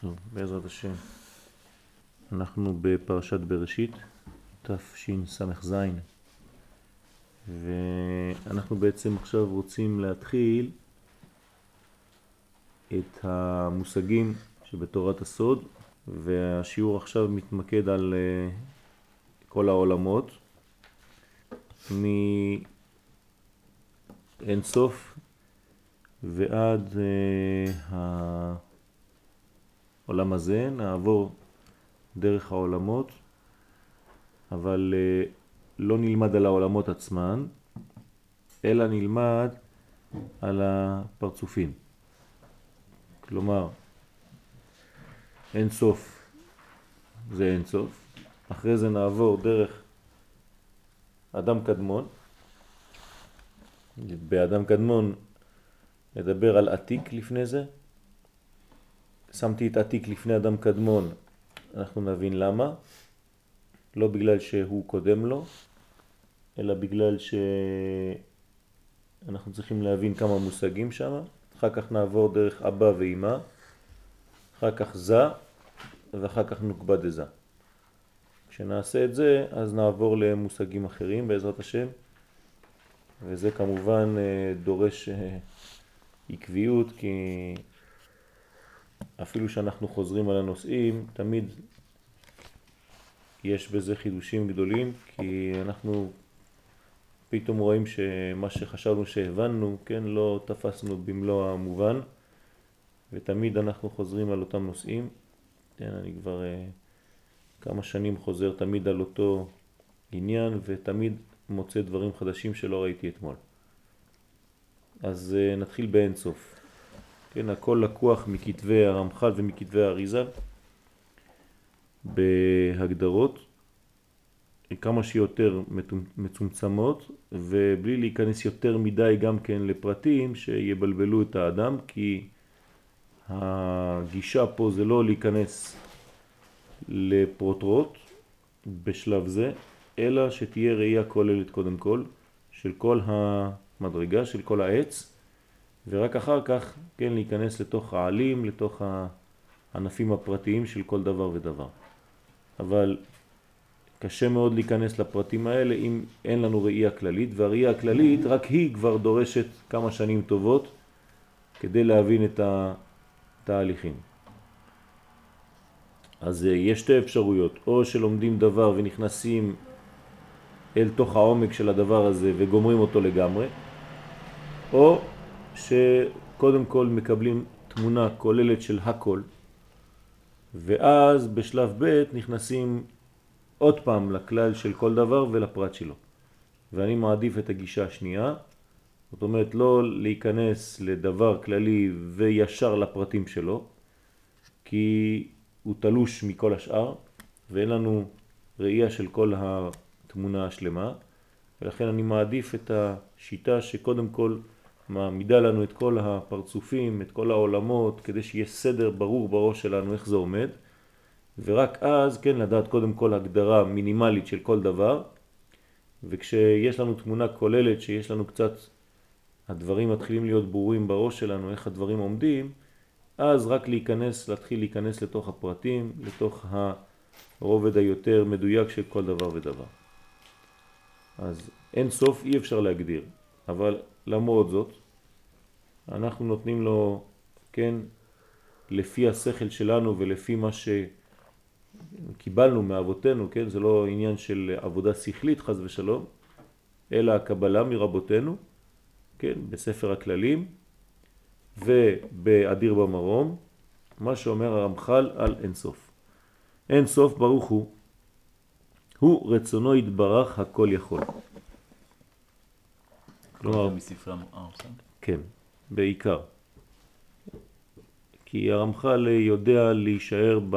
טוב, בעזרת השם. אנחנו בפרשת בראשית, תשס"ז, ואנחנו בעצם עכשיו רוצים להתחיל את המושגים שבתורת הסוד, והשיעור עכשיו מתמקד על אה, כל העולמות, מאין סוף ועד uh, העולם הזה, נעבור דרך העולמות, אבל uh, לא נלמד על העולמות עצמן, אלא נלמד על הפרצופים. כלומר, אין סוף זה אין סוף, אחרי זה נעבור דרך אדם קדמון, באדם קדמון נדבר על עתיק לפני זה. שמתי את עתיק לפני אדם קדמון, אנחנו נבין למה. לא בגלל שהוא קודם לו, אלא בגלל שאנחנו צריכים להבין כמה מושגים שם. אחר כך נעבור דרך אבא ואימא, אחר כך זה, ואחר כך נוקבה דזה. כשנעשה את זה, אז נעבור למושגים אחרים בעזרת השם, וזה כמובן אה, דורש אה, עקביות, כי אפילו שאנחנו חוזרים על הנושאים, תמיד יש בזה חידושים גדולים, כי אנחנו פתאום רואים שמה שחשבנו שהבנו, כן, לא תפסנו במלוא המובן, ותמיד אנחנו חוזרים על אותם נושאים. כן, אני כבר uh, כמה שנים חוזר תמיד על אותו עניין, ותמיד מוצא דברים חדשים שלא ראיתי אתמול. אז uh, נתחיל באין סוף. כן, הכל לקוח מכתבי הרמח"ל ומכתבי האריזה בהגדרות כמה שיותר מצומצמות ובלי להיכנס יותר מדי גם כן לפרטים שיבלבלו את האדם כי הגישה פה זה לא להיכנס לפרוטרוט בשלב זה אלא שתהיה ראייה כוללת קודם כל של כל המדרגה, של כל העץ ורק אחר כך כן להיכנס לתוך העלים, לתוך הענפים הפרטיים של כל דבר ודבר. אבל קשה מאוד להיכנס לפרטים האלה אם אין לנו ראייה כללית, והראייה הכללית רק היא כבר דורשת כמה שנים טובות כדי להבין את התהליכים. אז אה, יש שתי אפשרויות, או שלומדים דבר ונכנסים אל תוך העומק של הדבר הזה וגומרים אותו לגמרי, או שקודם כל מקבלים תמונה כוללת של הכל, ואז בשלב ב' נכנסים עוד פעם לכלל של כל דבר ולפרט שלו. ואני מעדיף את הגישה השנייה, זאת אומרת לא להיכנס לדבר כללי וישר לפרטים שלו, כי הוא תלוש מכל השאר, ואין לנו ראייה של כל התמונה השלמה, ולכן אני מעדיף את השיטה שקודם כל מעמידה לנו את כל הפרצופים, את כל העולמות, כדי שיהיה סדר ברור בראש שלנו איך זה עומד, ורק אז, כן, לדעת קודם כל הגדרה מינימלית של כל דבר, וכשיש לנו תמונה כוללת שיש לנו קצת, הדברים מתחילים להיות ברורים בראש שלנו, איך הדברים עומדים, אז רק להיכנס, להתחיל להיכנס לתוך הפרטים, לתוך הרובד היותר מדויק של כל דבר ודבר. אז אין סוף אי אפשר להגדיר, אבל למרות זאת, אנחנו נותנים לו, כן, לפי השכל שלנו ולפי מה שקיבלנו מאבותינו, כן, זה לא עניין של עבודה שכלית חז ושלום, אלא הקבלה מרבותינו, כן, בספר הכללים ובאדיר במרום, מה שאומר הרמח"ל על אין סוף. אין סוף ברוך הוא, הוא רצונו יתברך הכל יכול. כלומר, מספרי המארסן? כן, בעיקר. כי הרמח"ל יודע להישאר ב...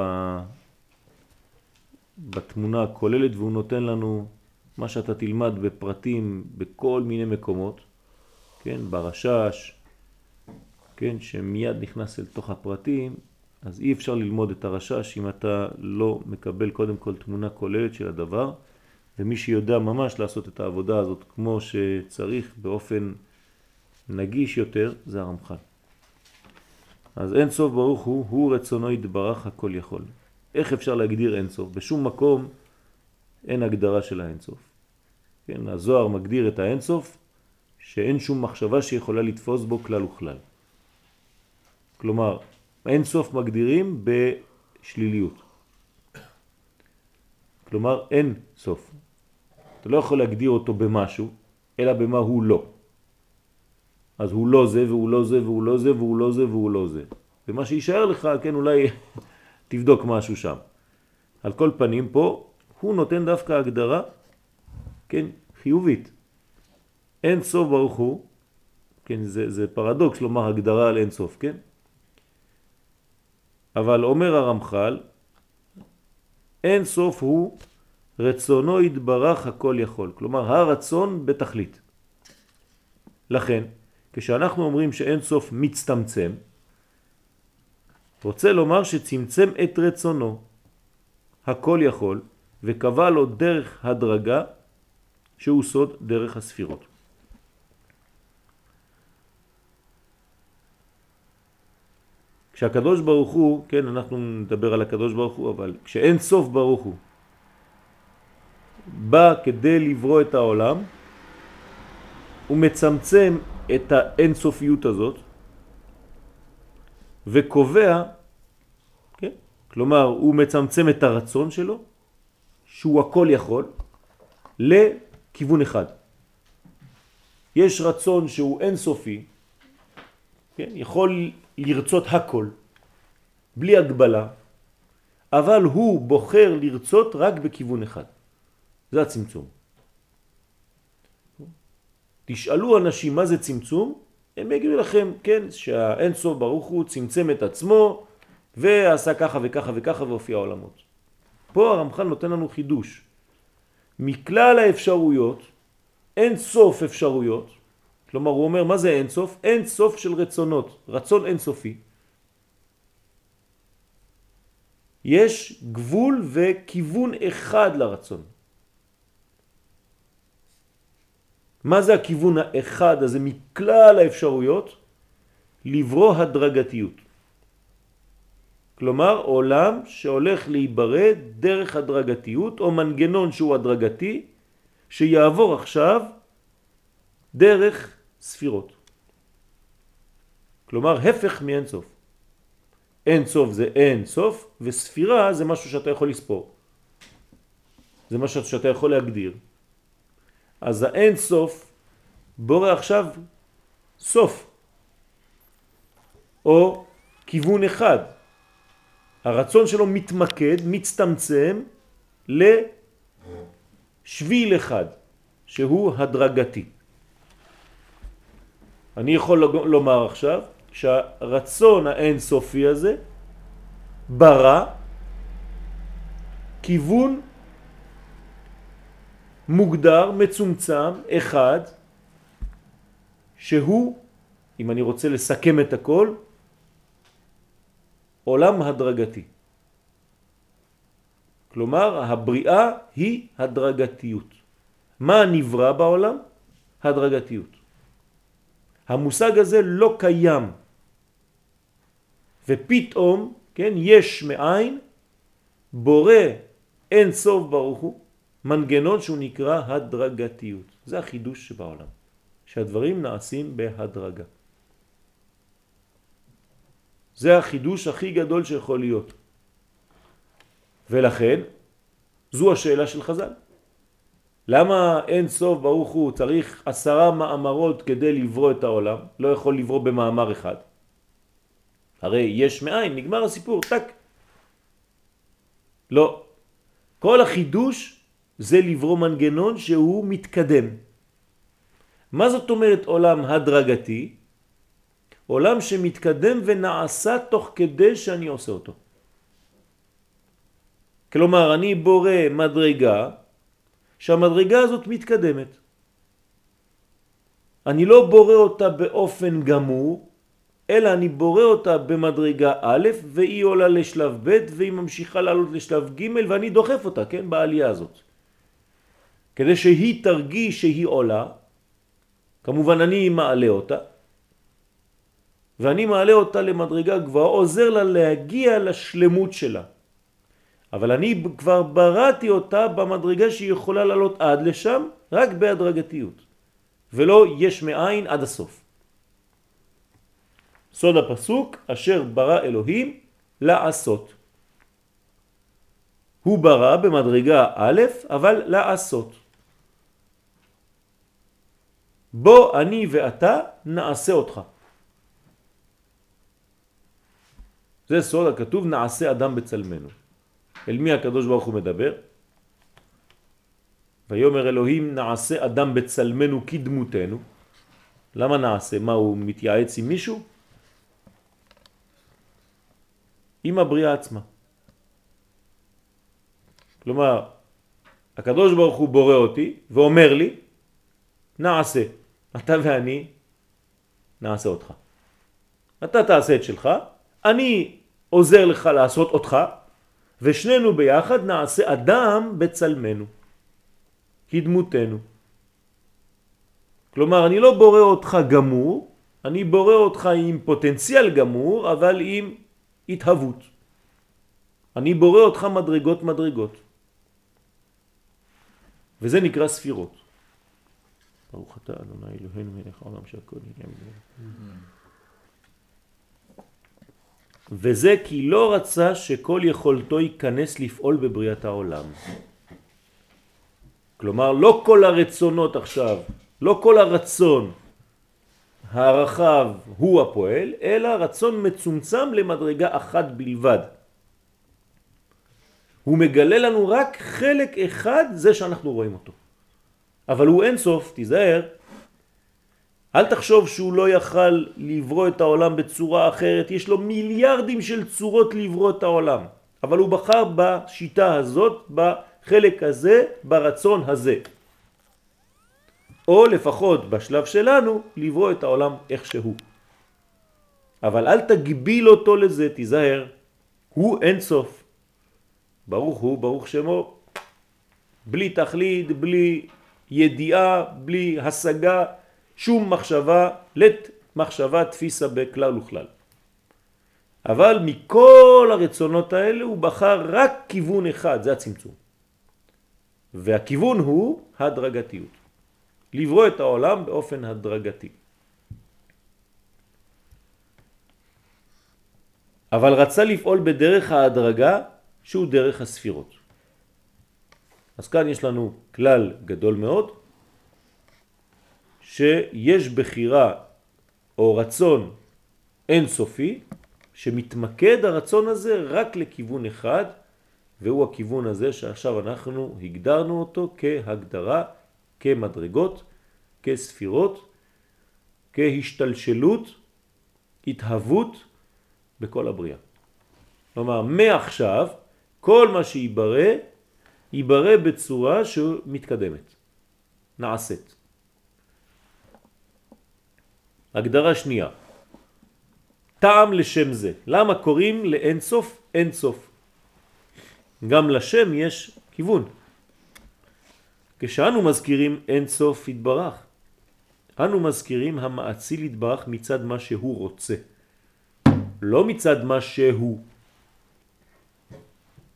בתמונה הכוללת והוא נותן לנו מה שאתה תלמד בפרטים בכל מיני מקומות, כן, ברשש, כן, שמיד נכנס אל תוך הפרטים, אז אי אפשר ללמוד את הרשש אם אתה לא מקבל קודם כל תמונה כוללת של הדבר, ומי שיודע ממש לעשות את העבודה הזאת כמו שצריך באופן נגיש יותר, זה הרמח"ל. אז אין סוף ברוך הוא, הוא רצונו יתברך הכל יכול. איך אפשר להגדיר אין סוף? בשום מקום אין הגדרה של האין סוף. כן, הזוהר מגדיר את האין סוף שאין שום מחשבה שיכולה לתפוס בו כלל וכלל. כלומר, אין סוף מגדירים בשליליות. כלומר, אין סוף. אתה לא יכול להגדיר אותו במשהו, אלא במה הוא לא. אז הוא לא זה והוא לא זה והוא לא זה והוא לא זה והוא לא זה. ומה שישאר לך, כן, אולי תבדוק משהו שם. על כל פנים פה, הוא נותן דווקא הגדרה, כן, חיובית. אין סוף ברוך הוא, כן, זה, זה פרדוקס לומר הגדרה על אין סוף, כן? אבל אומר הרמח"ל, אין סוף הוא רצונו יתברך הכל יכול. כלומר, הרצון בתכלית. לכן, כשאנחנו אומרים שאין סוף מצטמצם, רוצה לומר שצמצם את רצונו, הכל יכול, וקבע לו דרך הדרגה שהוא סוד דרך הספירות. כשהקדוש ברוך הוא, כן, אנחנו נדבר על הקדוש ברוך הוא, אבל כשאין סוף ברוך הוא בא כדי לברוא את העולם, הוא מצמצם את האינסופיות הזאת וקובע, כן? כלומר הוא מצמצם את הרצון שלו, שהוא הכל יכול, לכיוון אחד. יש רצון שהוא אינסופי, כן? יכול לרצות הכל, בלי הגבלה, אבל הוא בוחר לרצות רק בכיוון אחד. זה הצמצום. תשאלו אנשים מה זה צמצום, הם יגידו לכם, כן, שהאין סוף ברוך הוא צמצם את עצמו ועשה ככה וככה וככה והופיע עולמות. פה הרמח"ל נותן לנו חידוש. מכלל האפשרויות, אין סוף אפשרויות, כלומר הוא אומר מה זה אין סוף? אין סוף של רצונות, רצון אין סופי. יש גבול וכיוון אחד לרצון. מה זה הכיוון האחד הזה מכלל האפשרויות? לברוא הדרגתיות. כלומר עולם שהולך להיברד דרך הדרגתיות או מנגנון שהוא הדרגתי שיעבור עכשיו דרך ספירות. כלומר הפך מאין סוף. אין סוף זה אין סוף וספירה זה משהו שאתה יכול לספור. זה משהו שאתה יכול להגדיר. אז האין סוף בורא עכשיו סוף או כיוון אחד. הרצון שלו מתמקד, מצטמצם לשביל אחד שהוא הדרגתי. אני יכול לומר עכשיו שהרצון האינסופי הזה ברא כיוון מוגדר, מצומצם, אחד, שהוא, אם אני רוצה לסכם את הכל, עולם הדרגתי. כלומר, הבריאה היא הדרגתיות. מה נברא בעולם? הדרגתיות. המושג הזה לא קיים. ופתאום, כן, יש מאין, בורא אין סוף ברוך הוא, מנגנון שהוא נקרא הדרגתיות. זה החידוש שבעולם, שהדברים נעשים בהדרגה. זה החידוש הכי גדול שיכול להיות. ולכן, זו השאלה של חז"ל. למה אין סוף ברוך הוא צריך עשרה מאמרות כדי לברוא את העולם? לא יכול לברוא במאמר אחד. הרי יש מאין, נגמר הסיפור, טק. לא. כל החידוש זה לברוא מנגנון שהוא מתקדם. מה זאת אומרת עולם הדרגתי? עולם שמתקדם ונעשה תוך כדי שאני עושה אותו. כלומר, אני בורא מדרגה, שהמדרגה הזאת מתקדמת. אני לא בורא אותה באופן גמור, אלא אני בורא אותה במדרגה א' והיא עולה לשלב ב' והיא ממשיכה לעלות לשלב ג' ואני דוחף אותה, כן, בעלייה הזאת. כדי שהיא תרגיש שהיא עולה, כמובן אני מעלה אותה, ואני מעלה אותה למדרגה גבוהה, עוזר לה להגיע לשלמות שלה. אבל אני כבר בראתי אותה במדרגה שהיא יכולה לעלות עד לשם, רק בהדרגתיות, ולא יש מאין עד הסוף. סוד הפסוק, אשר ברא אלוהים לעשות. הוא ברא במדרגה א', אבל לעשות. בוא אני ואתה נעשה אותך. זה סוד הכתוב נעשה אדם בצלמנו. אל מי הקדוש ברוך הוא מדבר? ויאמר אלוהים נעשה אדם בצלמנו כדמותנו. למה נעשה? מה הוא מתייעץ עם מישהו? עם הבריאה עצמה. כלומר, הקדוש ברוך הוא בורא אותי ואומר לי, נעשה. אתה ואני נעשה אותך. אתה תעשה את שלך, אני עוזר לך לעשות אותך, ושנינו ביחד נעשה אדם בצלמנו, כדמותנו. כלומר, אני לא בורא אותך גמור, אני בורא אותך עם פוטנציאל גמור, אבל עם התהוות. אני בורא אותך מדרגות מדרגות. וזה נקרא ספירות. ברוך אתה אדוני אלוהינו מלך העולם שהכל נהיה וזה כי לא רצה שכל יכולתו ייכנס לפעול בבריאת העולם. כלומר, לא כל הרצונות עכשיו, לא כל הרצון הרחב הוא הפועל, אלא רצון מצומצם למדרגה אחת בלבד. הוא מגלה לנו רק חלק אחד, זה שאנחנו רואים אותו. אבל הוא אין סוף, תיזהר. אל תחשוב שהוא לא יכל לברוא את העולם בצורה אחרת, יש לו מיליארדים של צורות לברוא את העולם. אבל הוא בחר בשיטה הזאת, בחלק הזה, ברצון הזה. או לפחות בשלב שלנו, לברוא את העולם איך שהוא. אבל אל תגביל אותו לזה, תיזהר. הוא אין סוף. ברוך הוא, ברוך שמו, בלי תכלית, בלי ידיעה, בלי השגה, שום מחשבה, לת מחשבה תפיסה בכלל וכלל. אבל מכל הרצונות האלה הוא בחר רק כיוון אחד, זה הצמצום. והכיוון הוא הדרגתיות. לברוא את העולם באופן הדרגתי. אבל רצה לפעול בדרך ההדרגה שהוא דרך הספירות. אז כאן יש לנו כלל גדול מאוד, שיש בחירה או רצון אינסופי, שמתמקד הרצון הזה רק לכיוון אחד, והוא הכיוון הזה שעכשיו אנחנו הגדרנו אותו כהגדרה, כמדרגות, כספירות, כהשתלשלות, התהוות בכל הבריאה. כלומר, מעכשיו כל מה שיברא ייברא בצורה שמתקדמת, נעשית. הגדרה שנייה, טעם לשם זה. למה קוראים לאין סוף אין סוף? גם לשם יש כיוון. כשאנו מזכירים אין סוף התברך, אנו מזכירים המעציל התברך מצד מה שהוא רוצה, לא מצד מה שהוא,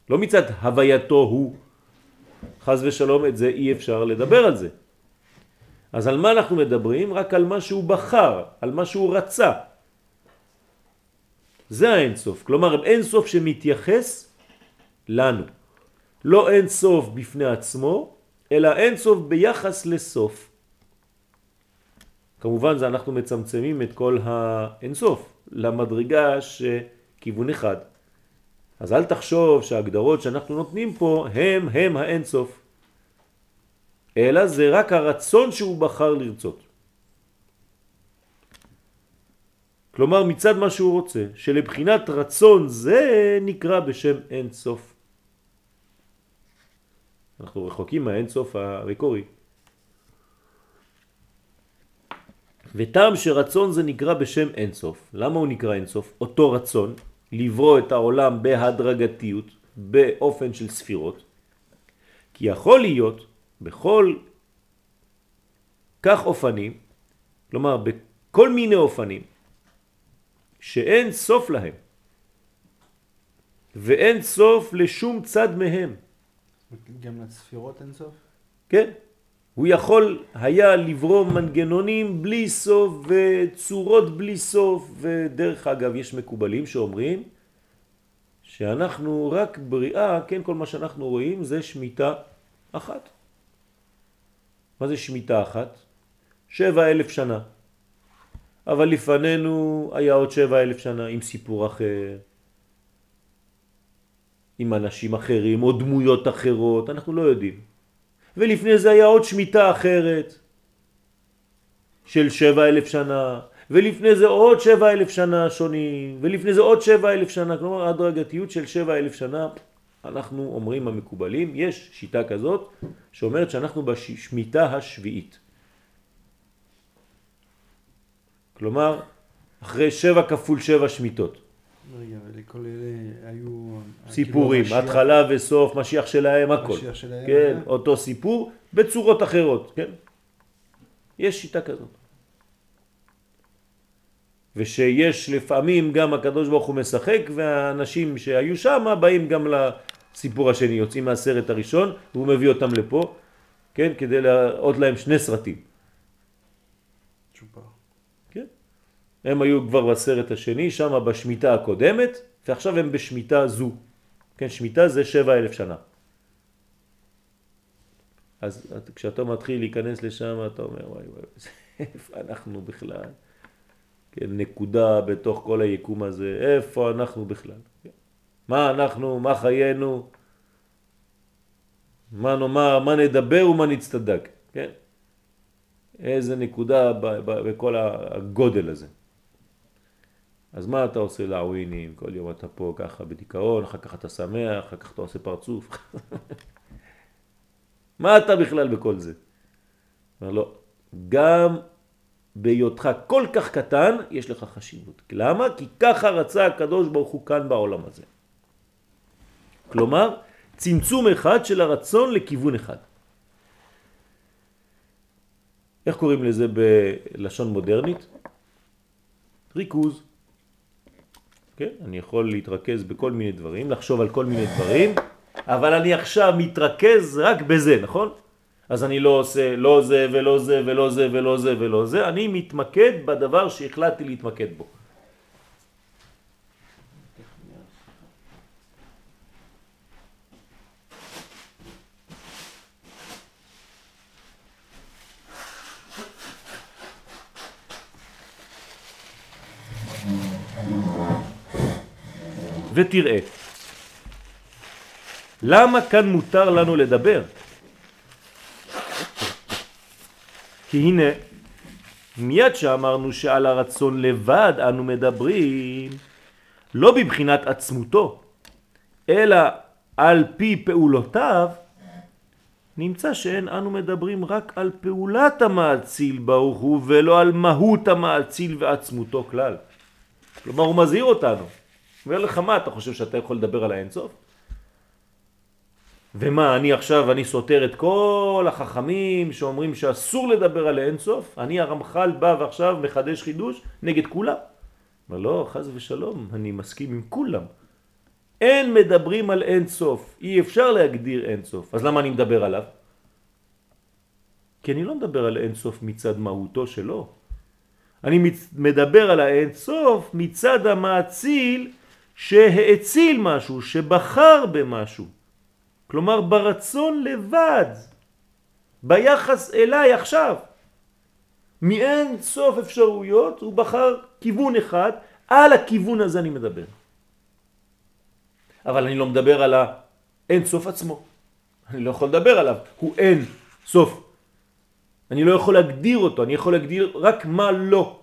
לא מצד הווייתו הוא, חז ושלום את זה אי אפשר לדבר על זה. אז על מה אנחנו מדברים? רק על מה שהוא בחר, על מה שהוא רצה. זה האינסוף, כלומר אינסוף שמתייחס לנו. לא אינסוף בפני עצמו, אלא אינסוף ביחס לסוף. כמובן זה אנחנו מצמצמים את כל האינסוף למדרגה שכיוון אחד. אז אל תחשוב שההגדרות שאנחנו נותנים פה הם הם האינסוף, אלא זה רק הרצון שהוא בחר לרצות. כלומר מצד מה שהוא רוצה, שלבחינת רצון זה נקרא בשם אינסוף. אנחנו רחוקים מהאינסוף המקורי. וטעם שרצון זה נקרא בשם אינסוף. למה הוא נקרא אינסוף? אותו רצון לברוא את העולם בהדרגתיות, באופן של ספירות. כי יכול להיות בכל כך אופנים, כלומר בכל מיני אופנים, שאין סוף להם, ואין סוף לשום צד מהם. גם לצפירות אין סוף? כן. הוא יכול היה לברוא מנגנונים בלי סוף וצורות בלי סוף, ודרך אגב יש מקובלים שאומרים שאנחנו רק בריאה, כן, כל מה שאנחנו רואים זה שמיטה אחת. מה זה שמיטה אחת? שבע אלף שנה. אבל לפנינו היה עוד שבע אלף שנה עם סיפור אחר, עם אנשים אחרים או דמויות אחרות, אנחנו לא יודעים. ולפני זה היה עוד שמיטה אחרת של שבע אלף שנה, ולפני זה עוד שבע אלף שנה שונים, ולפני זה עוד שבע אלף שנה, כלומר הדרגתיות של שבע אלף שנה, אנחנו אומרים המקובלים, יש שיטה כזאת שאומרת שאנחנו בשמיטה השביעית. כלומר, אחרי שבע כפול שבע שמיטות. רגע, ולכל אלה היו... סיפורים, כאילו התחלה וסוף, משיח שלהם, הכל. משיח שלהם, כן, אה? אותו סיפור בצורות אחרות, כן? יש שיטה כזאת. ושיש לפעמים גם הקדוש ברוך הוא משחק והאנשים שהיו שם באים גם לסיפור השני, יוצאים מהסרט הראשון והוא מביא אותם לפה, כן? כדי להראות להם שני סרטים. צ'ופר. כן? הם היו כבר בסרט השני, שם בשמיטה הקודמת, ועכשיו הם בשמיטה זו. כן, שמיטה זה שבע אלף שנה. אז את- כשאתה מתחיל להיכנס לשם, אתה אומר, וואי וואי, איפה אנחנו בכלל? כן, נקודה בתוך כל היקום הזה, איפה אנחנו בכלל? כן. מה אנחנו, מה חיינו, מה נאמר, מה נדבר ומה נצטדק, כן? איזה נקודה בכל הגודל הזה. אז מה אתה עושה לעווינים? כל יום אתה פה ככה בדיכאון, אחר כך אתה שמח, אחר כך אתה עושה פרצוף. מה אתה בכלל בכל זה? אומר לו, גם בהיותך כל כך קטן, יש לך חשיבות. למה? כי ככה רצה הקדוש ברוך הוא כאן בעולם הזה. כלומר, צמצום אחד של הרצון לכיוון אחד. איך קוראים לזה בלשון מודרנית? ריכוז. כן, אני יכול להתרכז בכל מיני דברים, לחשוב על כל מיני דברים, אבל אני עכשיו מתרכז רק בזה, נכון? אז אני לא עושה לא זה ולא זה ולא זה ולא זה ולא זה, אני מתמקד בדבר שהחלטתי להתמקד בו. ותראה, למה כאן מותר לנו לדבר? כי הנה, מיד שאמרנו שעל הרצון לבד אנו מדברים, לא בבחינת עצמותו, אלא על פי פעולותיו, נמצא שאין אנו מדברים רק על פעולת המאציל ברוך הוא ולא על מהות המאציל ועצמותו כלל. כלומר הוא מזהיר אותנו. אומר לך מה אתה חושב שאתה יכול לדבר על האינסוף? ומה אני עכשיו אני סותר את כל החכמים שאומרים שאסור לדבר על האינסוף? אני הרמח"ל בא ועכשיו מחדש חידוש נגד כולם. אומר לא חז ושלום אני מסכים עם כולם. אין מדברים על אינסוף, אי אפשר להגדיר אינסוף, אז למה אני מדבר עליו? כי אני לא מדבר על אינסוף מצד מהותו שלו. אני מדבר על האינסוף מצד המאציל שהאציל משהו, שבחר במשהו. כלומר ברצון לבד, ביחס אליי עכשיו. מאין סוף אפשרויות הוא בחר כיוון אחד, על הכיוון הזה אני מדבר. אבל אני לא מדבר על האין סוף עצמו. אני לא יכול לדבר עליו, הוא אין סוף. אני לא יכול להגדיר אותו, אני יכול להגדיר רק מה לא.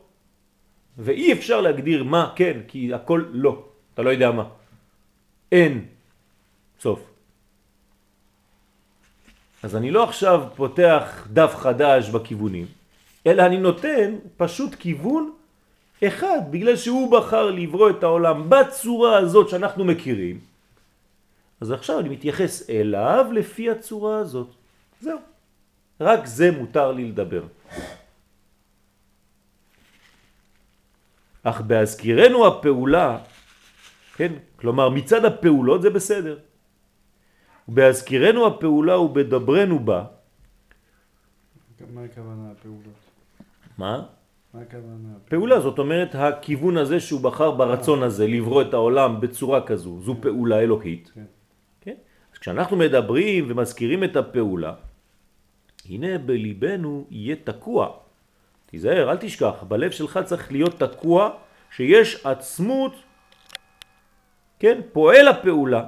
ואי אפשר להגדיר מה כן, כי הכל לא. אתה לא יודע מה. אין סוף. אז אני לא עכשיו פותח דף חדש בכיוונים, אלא אני נותן פשוט כיוון אחד, בגלל שהוא בחר לברוא את העולם בצורה הזאת שאנחנו מכירים. אז עכשיו אני מתייחס אליו לפי הצורה הזאת. זהו. רק זה מותר לי לדבר. אך בהזכירנו הפעולה, כן, כלומר מצד הפעולות זה בסדר. בהזכירנו הפעולה ובדברנו בה. מה הכוונה הפעולות? מה? מה הכוונה? פעולה זאת אומרת הכיוון הזה שהוא בחר ברצון הזה לברוא את העולם בצורה כזו, זו פעולה אלוקית. כן. כן? אז כשאנחנו מדברים ומזכירים את הפעולה, הנה בליבנו יהיה תקוע. תיזהר, אל תשכח, בלב שלך צריך להיות תקוע שיש עצמות, כן, פועל הפעולה.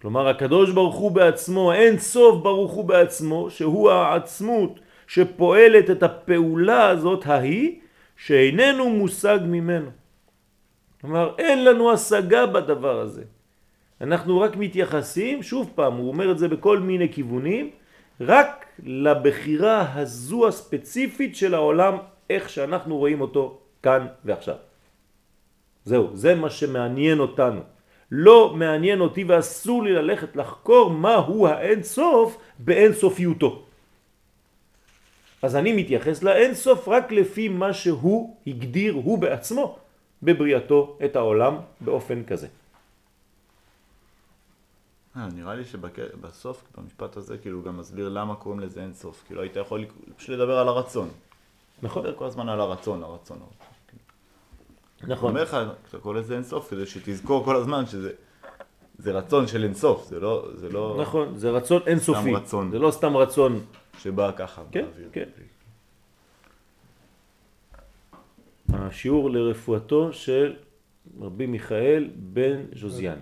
כלומר הקדוש ברוך הוא בעצמו, אין סוף ברוך הוא בעצמו, שהוא העצמות שפועלת את הפעולה הזאת ההיא, שאיננו מושג ממנו. כלומר, אין לנו השגה בדבר הזה. אנחנו רק מתייחסים, שוב פעם, הוא אומר את זה בכל מיני כיוונים, רק לבחירה הזו הספציפית של העולם, איך שאנחנו רואים אותו כאן ועכשיו. זהו, זה מה שמעניין אותנו. לא מעניין אותי ואסור לי ללכת לחקור מהו האין סוף באין סופיותו. אז אני מתייחס לאין סוף רק לפי מה שהוא הגדיר הוא בעצמו בבריאתו את העולם באופן כזה. אה, נראה לי שבסוף, במשפט הזה, כאילו הוא גם מסביר למה קוראים לזה אין סוף. כאילו היית יכול פשוט לדבר על הרצון. נכון. לדבר כל הזמן על הרצון, הרצון. נכון. הוא אומר לך, כשאתה קורא לזה אין סוף, כדי שתזכור כל הזמן שזה זה רצון של אין סוף, זה לא... זה לא נכון, זה רצון אינסופי. רצון. זה לא סתם רצון. שבא ככה כן, באוויר. כן. השיעור לרפואתו של רבי מיכאל בן ז'וזיאן.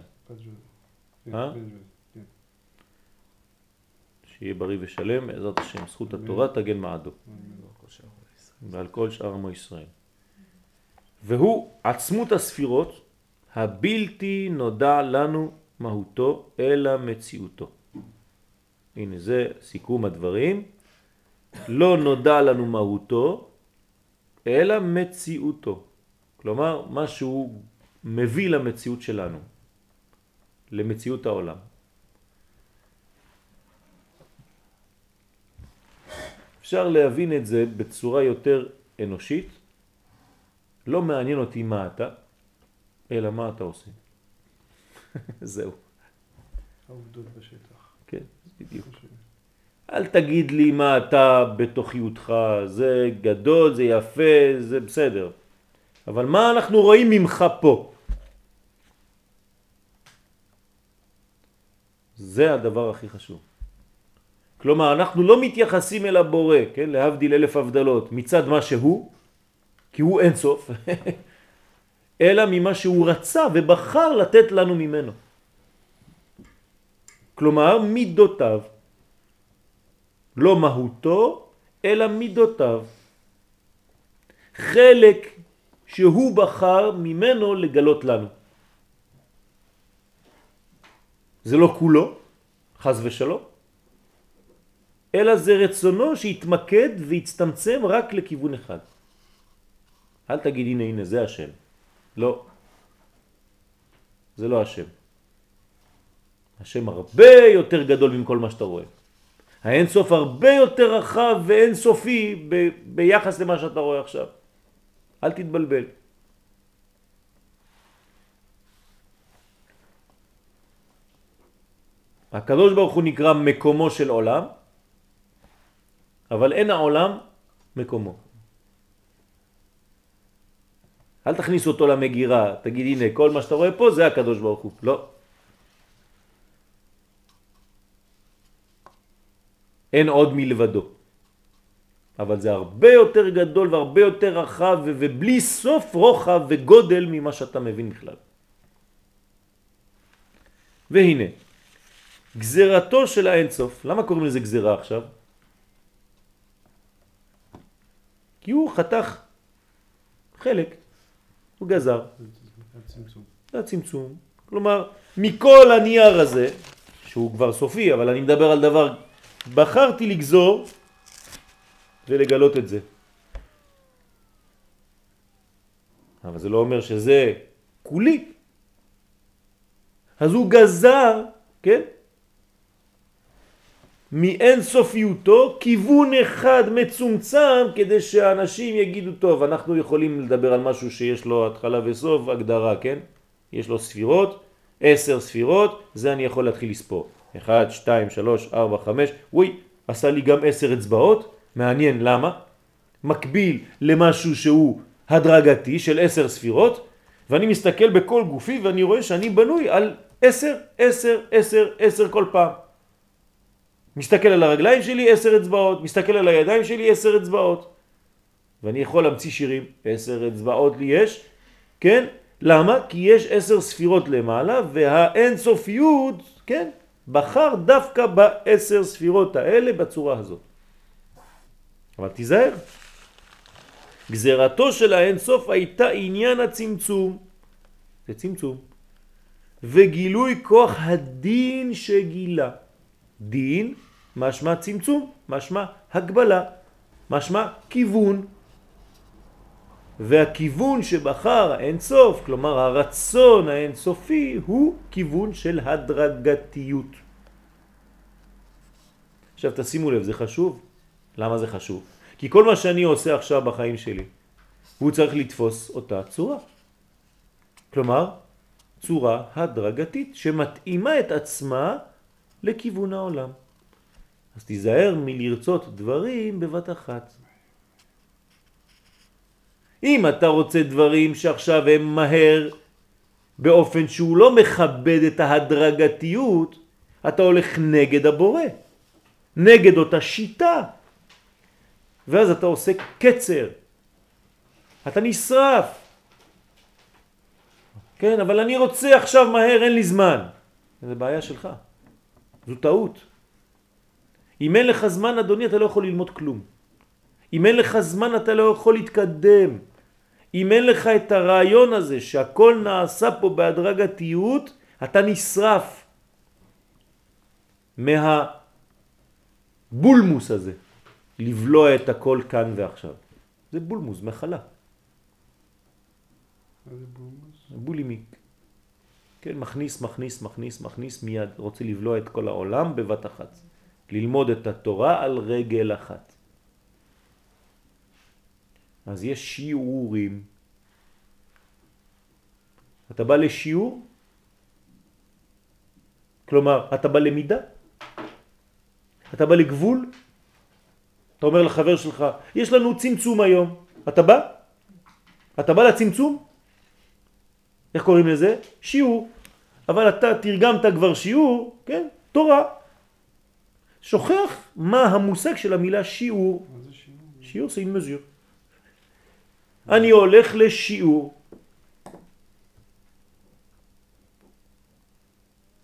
אה? כן. שיהיה בריא ושלם, בעזרת השם, זכות התורה תגן מעדו. אמן. ועל כל שאר עמו ישראל. והוא עצמות הספירות הבלתי נודע לנו מהותו אלא מציאותו. הנה זה סיכום הדברים. לא נודע לנו מהותו אלא מציאותו. כלומר, מה שהוא מביא למציאות שלנו, למציאות העולם. אפשר להבין את זה בצורה יותר אנושית. לא מעניין אותי מה אתה, אלא מה אתה עושה. זהו, העובדות בשטח. כן, בדיוק. אל תגיד לי מה אתה בתוכיותך, זה גדול, זה יפה, זה בסדר. אבל מה אנחנו רואים ממך פה? זה הדבר הכי חשוב. כלומר, אנחנו לא מתייחסים אל הבורא, כן? להבדיל אלף הבדלות, מצד מה שהוא, כי הוא אין סוף, אלא ממה שהוא רצה ובחר לתת לנו ממנו. כלומר, מידותיו. לא מהותו, אלא מידותיו. חלק שהוא בחר ממנו לגלות לנו. זה לא כולו, חז ושלום, אלא זה רצונו שהתמקד והצטמצם רק לכיוון אחד. אל תגיד הנה הנה זה השם. לא. זה לא השם. השם הרבה יותר גדול מכל מה שאתה רואה. האין סוף הרבה יותר רחב ואין סופי ב- ביחס למה שאתה רואה עכשיו. אל תתבלבל. הקדוש ברוך הוא נקרא מקומו של עולם, אבל אין העולם מקומו. אל תכניס אותו למגירה, תגיד הנה כל מה שאתה רואה פה זה הקדוש ברוך הוא. לא. אין עוד מלבדו. אבל זה הרבה יותר גדול והרבה יותר רחב ובלי סוף רוחב וגודל ממה שאתה מבין בכלל. והנה, גזרתו של האינסוף, למה קוראים לזה גזרה עכשיו? כי הוא חתך חלק, הוא גזר, זה הצמצום. כלומר, מכל הנייר הזה, שהוא כבר סופי, אבל אני מדבר על דבר, בחרתי לגזור ולגלות את זה. אבל זה לא אומר שזה כולי. אז הוא גזר, כן? מאין סופיותו כיוון אחד מצומצם כדי שאנשים יגידו טוב אנחנו יכולים לדבר על משהו שיש לו התחלה וסוף הגדרה כן? יש לו ספירות עשר ספירות זה אני יכול להתחיל לספור. 1, 2, 3, 4, 5 וואי עשה לי גם עשר אצבעות מעניין למה? מקביל למשהו שהוא הדרגתי של עשר ספירות ואני מסתכל בכל גופי ואני רואה שאני בנוי על עשר, עשר, עשר, עשר כל פעם מסתכל על הרגליים שלי עשר אצבעות, מסתכל על הידיים שלי עשר אצבעות. ואני יכול להמציא שירים, עשר אצבעות לי יש, כן? למה? כי יש עשר ספירות למעלה והאין סופיות, כן? בחר דווקא בעשר ספירות האלה בצורה הזאת. אבל תיזהר. גזרתו של האין סוף הייתה עניין הצמצום. זה צמצום. וגילוי כוח הדין שגילה. דין משמע צמצום, משמע הגבלה, משמע כיוון. והכיוון שבחר האינסוף, כלומר הרצון האינסופי, הוא כיוון של הדרגתיות. עכשיו תשימו לב, זה חשוב. למה זה חשוב? כי כל מה שאני עושה עכשיו בחיים שלי, הוא צריך לתפוס אותה צורה. כלומר, צורה הדרגתית שמתאימה את עצמה לכיוון העולם. אז תיזהר מלרצות דברים בבת אחת. אם אתה רוצה דברים שעכשיו הם מהר באופן שהוא לא מכבד את ההדרגתיות, אתה הולך נגד הבורא, נגד אותה שיטה. ואז אתה עושה קצר, אתה נשרף. כן, אבל אני רוצה עכשיו מהר, אין לי זמן. זה בעיה שלך, זו טעות. אם אין לך זמן, אדוני, אתה לא יכול ללמוד כלום. אם אין לך זמן, אתה לא יכול להתקדם. אם אין לך את הרעיון הזה שהכל נעשה פה בהדרגתיות, אתה נשרף מהבולמוס הזה, לבלוע את הכל כאן ועכשיו. זה בולמוס, מחלה. זה בולמוס? בולימיק. כן, מכניס, מכניס, מכניס, מכניס מיד, רוצה לבלוע את כל העולם בבת אחת. ללמוד את התורה על רגל אחת. אז יש שיעורים. אתה בא לשיעור, כלומר, אתה בא למידה, אתה בא לגבול, אתה אומר לחבר שלך, יש לנו צמצום היום, אתה בא? אתה בא לצמצום? איך קוראים לזה? שיעור. אבל אתה תרגמת כבר שיעור, כן? תורה. שוכח מה המושג של המילה שיעור. מה זה שיעור? שיעור זה une mesure. אני הולך לשיעור.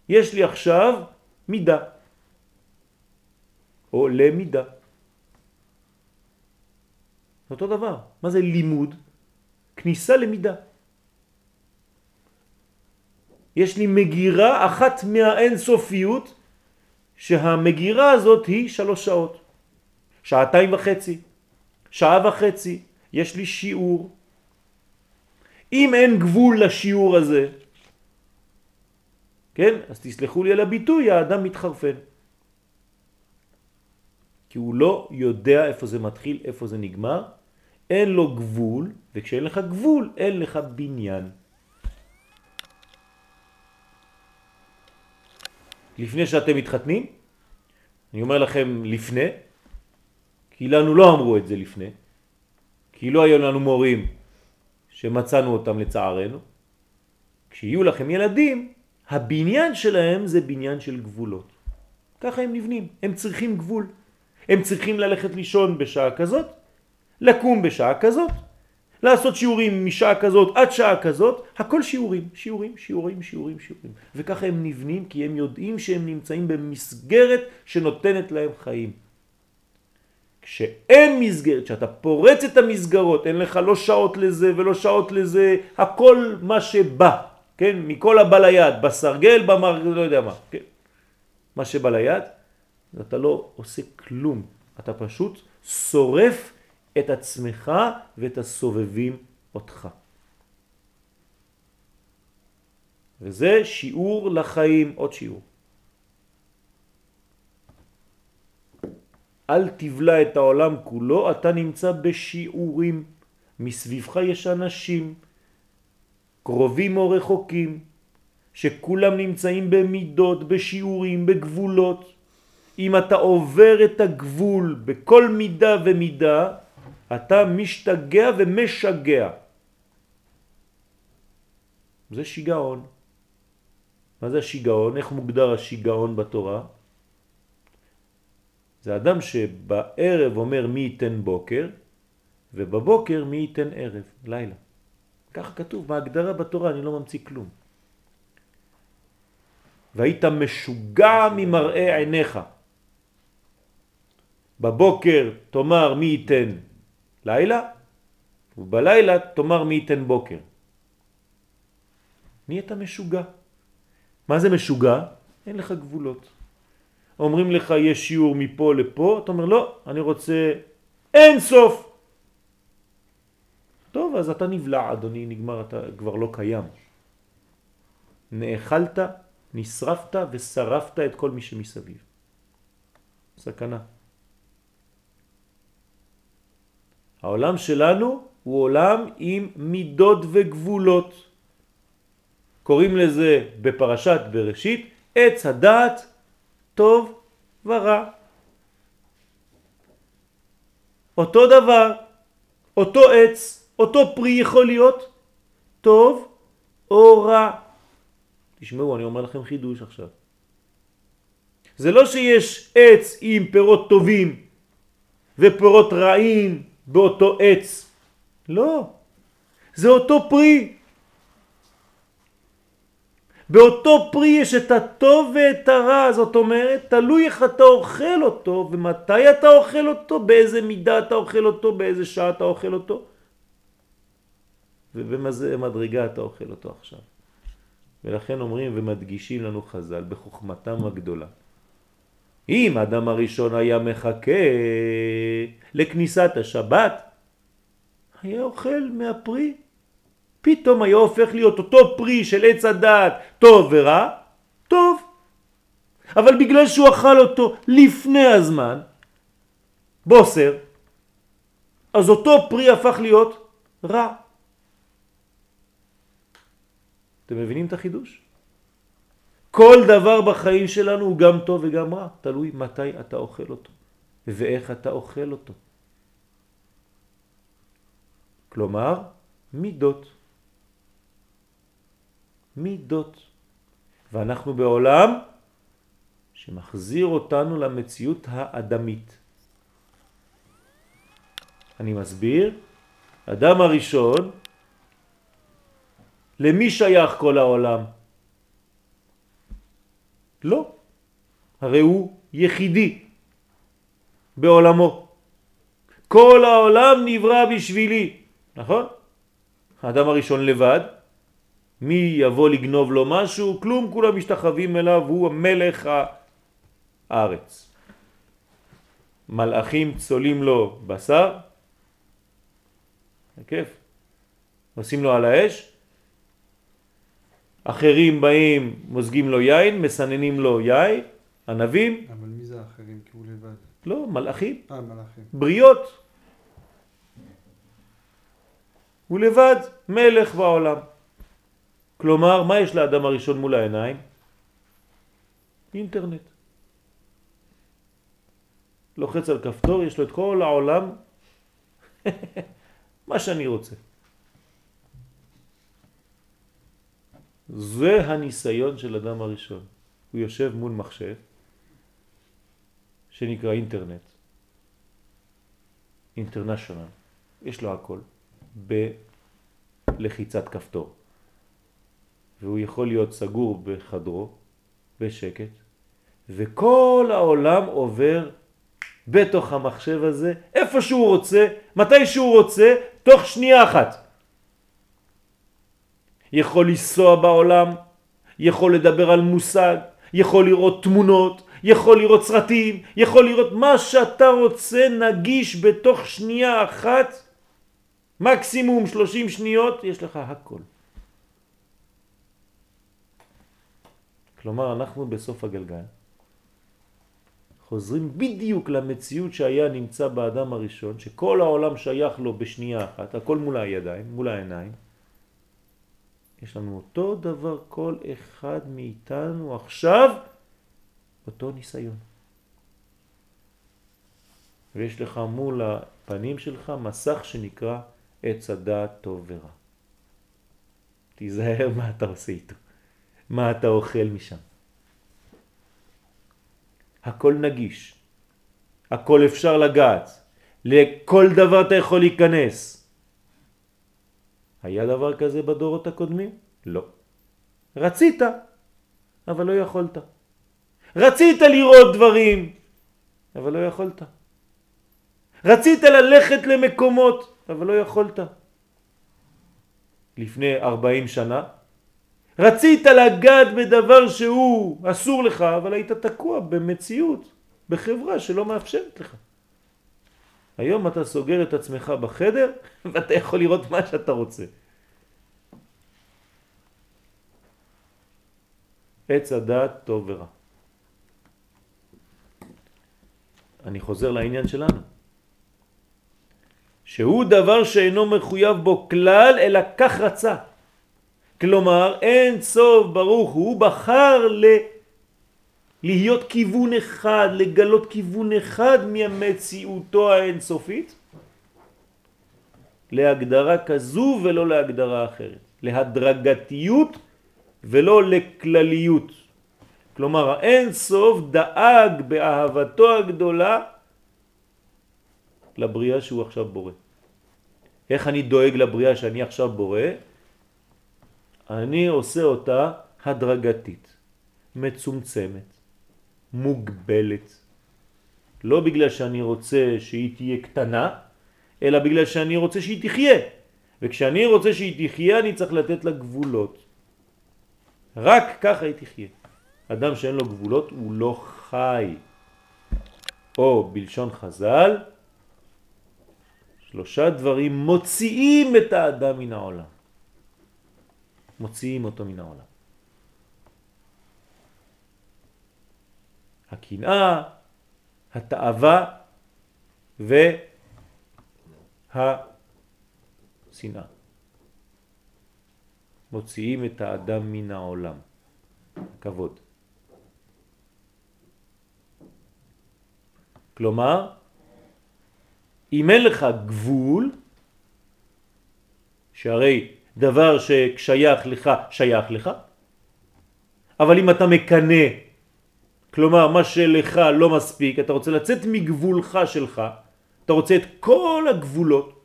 יש לי עכשיו מידה, או למידה. אותו דבר. מה זה לימוד? כניסה למידה. יש לי מגירה אחת מהאינסופיות שהמגירה הזאת היא שלוש שעות, שעתיים וחצי, שעה וחצי, יש לי שיעור. אם אין גבול לשיעור הזה, כן, אז תסלחו לי על הביטוי, האדם מתחרפן. כי הוא לא יודע איפה זה מתחיל, איפה זה נגמר, אין לו גבול, וכשאין לך גבול, אין לך בניין. לפני שאתם מתחתנים, אני אומר לכם לפני, כי לנו לא אמרו את זה לפני, כי לא היו לנו מורים שמצאנו אותם לצערנו. כשיהיו לכם ילדים, הבניין שלהם זה בניין של גבולות. ככה הם נבנים, הם צריכים גבול. הם צריכים ללכת לישון בשעה כזאת, לקום בשעה כזאת, לעשות שיעורים משעה כזאת עד שעה כזאת, הכל שיעורים, שיעורים, שיעורים, שיעורים, שיעורים. וככה הם נבנים כי הם יודעים שהם נמצאים במסגרת שנותנת להם חיים. כשאין מסגרת, כשאתה פורץ את המסגרות, אין לך לא שעות לזה ולא שעות לזה, הכל מה שבא, כן? מכל הבא ליד, בסרגל, במר... לא יודע מה, כן? מה שבא ליד, אתה לא עושה כלום, אתה פשוט שורף את עצמך ואת הסובבים אותך. וזה שיעור לחיים, עוד שיעור. אל תבלע את העולם כולו, אתה נמצא בשיעורים. מסביבך יש אנשים, קרובים או רחוקים, שכולם נמצאים במידות, בשיעורים, בגבולות. אם אתה עובר את הגבול בכל מידה ומידה, אתה משתגע ומשגע. זה שיגעון. מה זה השיגעון? איך מוגדר השיגעון בתורה? זה אדם שבערב אומר מי ייתן בוקר, ובבוקר מי ייתן ערב, לילה. ככה כתוב, בהגדרה בתורה, אני לא ממציא כלום. והיית משוגע ממראה עיניך. בבוקר תאמר מי ייתן לילה, ובלילה תאמר מי ייתן בוקר. אתה משוגע. מה זה משוגע? אין לך גבולות. אומרים לך יש שיעור מפה לפה, אתה אומר לא, אני רוצה אין סוף. טוב, אז אתה נבלע אדוני, נגמר, אתה כבר לא קיים. נאכלת, נשרפת ושרפת את כל מי שמסביב. סכנה. העולם שלנו הוא עולם עם מידות וגבולות. קוראים לזה בפרשת בראשית עץ הדעת טוב ורע. אותו דבר, אותו עץ, אותו פרי יכול להיות טוב או רע. תשמעו, אני אומר לכם חידוש עכשיו. זה לא שיש עץ עם פירות טובים ופירות רעים באותו עץ. לא. זה אותו פרי. באותו פרי יש את הטוב ואת הרע, זאת אומרת, תלוי איך אתה אוכל אותו ומתי אתה אוכל אותו, באיזה מידה אתה אוכל אותו, באיזה שעה אתה אוכל אותו ובמזה מדרגה אתה אוכל אותו עכשיו. ולכן אומרים ומדגישים לנו חז"ל בחוכמתם הגדולה. אם האדם הראשון היה מחכה לכניסת השבת, היה אוכל מהפרי פתאום היה הופך להיות אותו פרי של עץ הדעת טוב ורע, טוב. אבל בגלל שהוא אכל אותו לפני הזמן, בוסר, אז אותו פרי הפך להיות רע. אתם מבינים את החידוש? כל דבר בחיים שלנו הוא גם טוב וגם רע, תלוי מתי אתה אוכל אותו ואיך אתה אוכל אותו. כלומר, מידות. מידות. ואנחנו בעולם שמחזיר אותנו למציאות האדמית. אני מסביר, אדם הראשון, למי שייך כל העולם? לא, הרי הוא יחידי בעולמו. כל העולם נברא בשבילי, נכון? האדם הראשון לבד, מי יבוא לגנוב לו משהו? כלום, כולם משתחווים אליו, הוא המלך הארץ. מלאכים צולים לו בשר, כיף, עושים לו על האש, אחרים באים, מוזגים לו יין, מסננים לו יין, ענבים. אבל מי זה האחרים? כי הוא לבד. לא, מלאכים. אה, מלאכים. בריות. הוא לבד, מלך בעולם. כלומר, מה יש לאדם הראשון מול העיניים? אינטרנט. לוחץ על כפתור, יש לו את כל העולם, מה שאני רוצה. זה הניסיון של אדם הראשון. הוא יושב מול מחשב שנקרא אינטרנט, אינטרנשיונל, יש לו הכל בלחיצת כפתור. והוא יכול להיות סגור בחדרו, בשקט, וכל העולם עובר בתוך המחשב הזה, איפה שהוא רוצה, מתי שהוא רוצה, תוך שנייה אחת. יכול לנסוע בעולם, יכול לדבר על מושג, יכול לראות תמונות, יכול לראות סרטים, יכול לראות מה שאתה רוצה נגיש בתוך שנייה אחת, מקסימום 30 שניות, יש לך הכל. כלומר אנחנו בסוף הגלגל, חוזרים בדיוק למציאות שהיה נמצא באדם הראשון, שכל העולם שייך לו בשנייה אחת, הכל מול הידיים, מול העיניים. יש לנו אותו דבר כל אחד מאיתנו עכשיו, אותו ניסיון. ויש לך מול הפנים שלך מסך שנקרא עץ הדעת טוב ורע. תיזהר מה אתה עושה איתו, מה אתה אוכל משם. הכל נגיש, הכל אפשר לגעת, לכל דבר אתה יכול להיכנס. היה דבר כזה בדורות הקודמים? לא. רצית, אבל לא יכולת. רצית לראות דברים, אבל לא יכולת. רצית ללכת למקומות, אבל לא יכולת. לפני 40 שנה, רצית לגעת בדבר שהוא אסור לך, אבל היית תקוע במציאות, בחברה שלא מאפשרת לך. היום אתה סוגר את עצמך בחדר ואתה יכול לראות מה שאתה רוצה. עץ הדעת טוב ורע. אני חוזר לעניין שלנו. שהוא דבר שאינו מחויב בו כלל, אלא כך רצה. כלומר, אין סוף ברוך הוא בחר ל... להיות כיוון אחד, לגלות כיוון אחד מהמציאותו האינסופית, להגדרה כזו ולא להגדרה אחרת, להדרגתיות ולא לכלליות. כלומר, האין סוף דאג באהבתו הגדולה לבריאה שהוא עכשיו בורא. איך אני דואג לבריאה שאני עכשיו בורא? אני עושה אותה הדרגתית, מצומצמת, מוגבלת. לא בגלל שאני רוצה שהיא תהיה קטנה, אלא בגלל שאני רוצה שהיא תחיה. וכשאני רוצה שהיא תחיה אני צריך לתת לה גבולות. רק ככה היא תחיה. אדם שאין לו גבולות הוא לא חי. או בלשון חז"ל, שלושה דברים מוציאים את האדם מן העולם. מוציאים אותו מן העולם. הקנאה, התאווה והשנאה. מוציאים את האדם מן העולם. כבוד. כלומר, אם אין לך גבול, שהרי דבר ששייך לך, שייך לך, אבל אם אתה מקנה, כלומר מה שלך לא מספיק, אתה רוצה לצאת מגבולך שלך, אתה רוצה את כל הגבולות,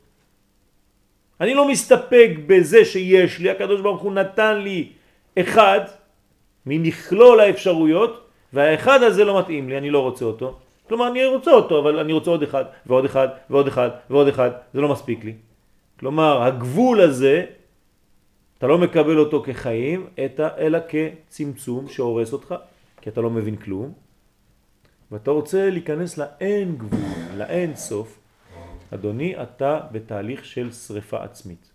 אני לא מסתפק בזה שיש לי, הקדוש ברוך הוא נתן לי אחד ממכלול האפשרויות, והאחד הזה לא מתאים לי, אני לא רוצה אותו. כלומר, אני רוצה אותו, אבל אני רוצה עוד אחד, ועוד אחד, ועוד אחד, ועוד אחד, זה לא מספיק לי. כלומר, הגבול הזה, אתה לא מקבל אותו כחיים, אלא כצמצום שהורס אותך, כי אתה לא מבין כלום, ואתה רוצה להיכנס לאין גבול, לאין סוף, אדוני, אתה בתהליך של שריפה עצמית.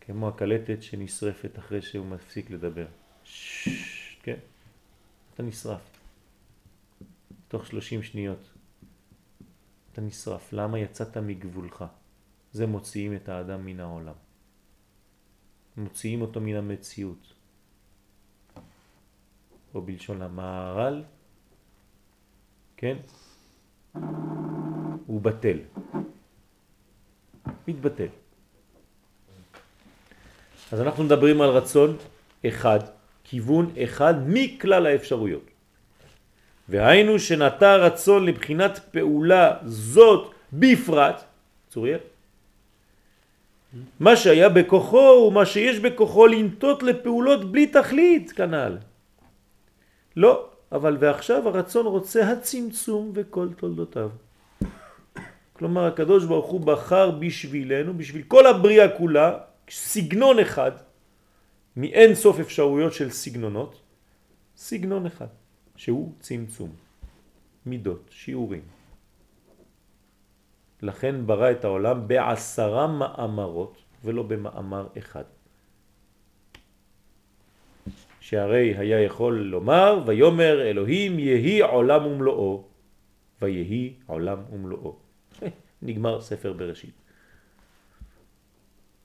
כמו הקלטת שנשרפת אחרי שהוא מפסיק לדבר. ששש, כן? אתה נשרף. תוך שלושים שניות. אתה נשרף. למה יצאת מגבולך? זה מוציאים את האדם מן העולם. מוציאים אותו מן המציאות. או בלשון המערל, כן? הוא בטל. מתבטל. אז אנחנו מדברים על רצון אחד, כיוון אחד מכלל האפשרויות. והיינו שנטע רצון לבחינת פעולה זאת בפרט, צוריאל, מה שהיה בכוחו ומה שיש בכוחו לנטות לפעולות בלי תכלית כנ"ל. לא, אבל ועכשיו הרצון רוצה הצמצום וכל תולדותיו. כלומר הקדוש ברוך הוא בחר בשבילנו, בשביל כל הבריאה כולה, סגנון אחד, מאין סוף אפשרויות של סגנונות, סגנון אחד, שהוא צמצום, מידות, שיעורים. לכן ברא את העולם בעשרה מאמרות ולא במאמר אחד. שהרי היה יכול לומר, ויאמר אלוהים יהי עולם ומלואו, ויהי עולם ומלואו. נגמר ספר בראשית.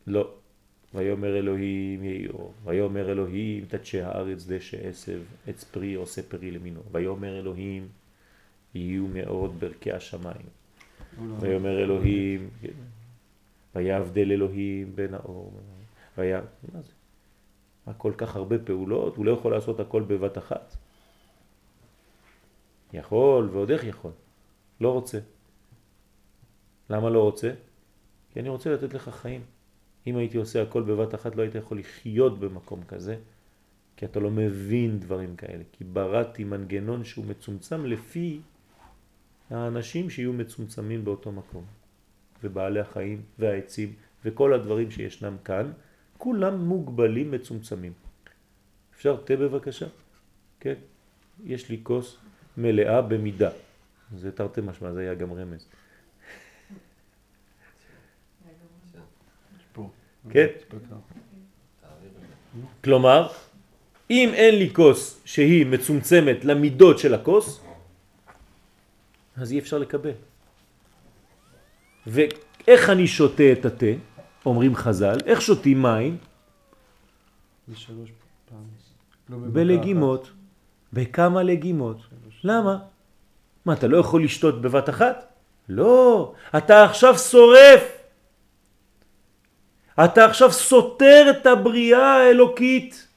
לא. ויאמר אלוהים יהי ויאמר אלוהים תדשא הארץ דשא עשב, עץ פרי עושה פרי למינו, ויאמר אלוהים יהיו מאורות ברכי השמיים, ויאמר אלוהים, ויבדל אלוהים בין האור, ויה... מה זה? כל כך הרבה פעולות? הוא לא יכול לעשות הכל בבת אחת. יכול, ועוד איך יכול. לא רוצה. למה לא רוצה? כי אני רוצה לתת לך חיים. אם הייתי עושה הכל בבת אחת לא היית יכול לחיות במקום כזה, כי אתה לא מבין דברים כאלה. כי בראתי מנגנון שהוא מצומצם לפי האנשים שיהיו מצומצמים באותו מקום. ובעלי החיים והעצים וכל הדברים שישנם כאן, כולם מוגבלים מצומצמים. אפשר תה בבקשה? כן? יש לי כוס מלאה במידה. זה תרתי משמע, זה היה גם רמז. כן? כלומר, אם אין לי כוס שהיא מצומצמת למידות של הכוס, אז אי אפשר לקבל. ואיך אני שותה את התה? אומרים חז"ל, איך שותים מים? לא בלגימות. בכמה לגימות. למה? מה, אתה לא יכול לשתות בבת אחת? לא, אתה עכשיו שורף. אתה עכשיו סותר את הבריאה האלוקית.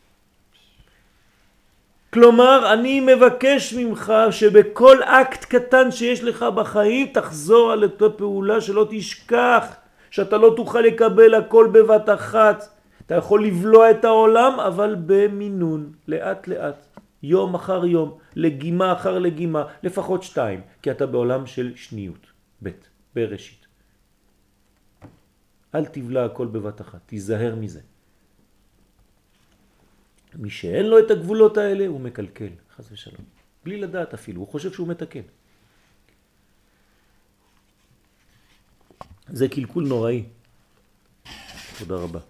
כלומר, אני מבקש ממך שבכל אקט קטן שיש לך בחיים תחזור על אותה פעולה שלא תשכח, שאתה לא תוכל לקבל הכל בבת אחת. אתה יכול לבלוע את העולם, אבל במינון, לאט לאט, יום אחר יום, לגימה אחר לגימה, לפחות שתיים, כי אתה בעולם של שניות, ב', בראשית. אל תבלע הכל בבת אחת, תיזהר מזה. מי שאין לו את הגבולות האלה הוא מקלקל, חס ושלום. בלי לדעת אפילו, הוא חושב שהוא מתקן. זה קלקול נוראי. תודה רבה.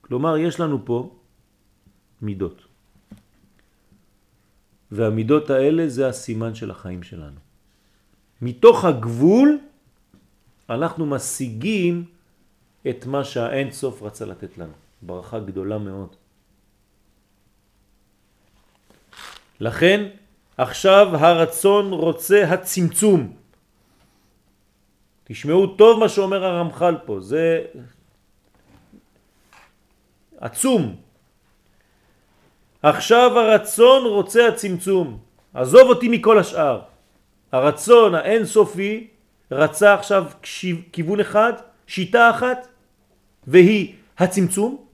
כלומר, יש לנו פה מידות. והמידות האלה זה הסימן של החיים שלנו. מתוך הגבול אנחנו משיגים את מה שהאין סוף רצה לתת לנו. ברכה גדולה מאוד. לכן עכשיו הרצון רוצה הצמצום. תשמעו טוב מה שאומר הרמח"ל פה, זה עצום. עכשיו הרצון רוצה הצמצום. עזוב אותי מכל השאר. הרצון האינסופי רצה עכשיו כיוון אחד, שיטה אחת, והיא הצמצום,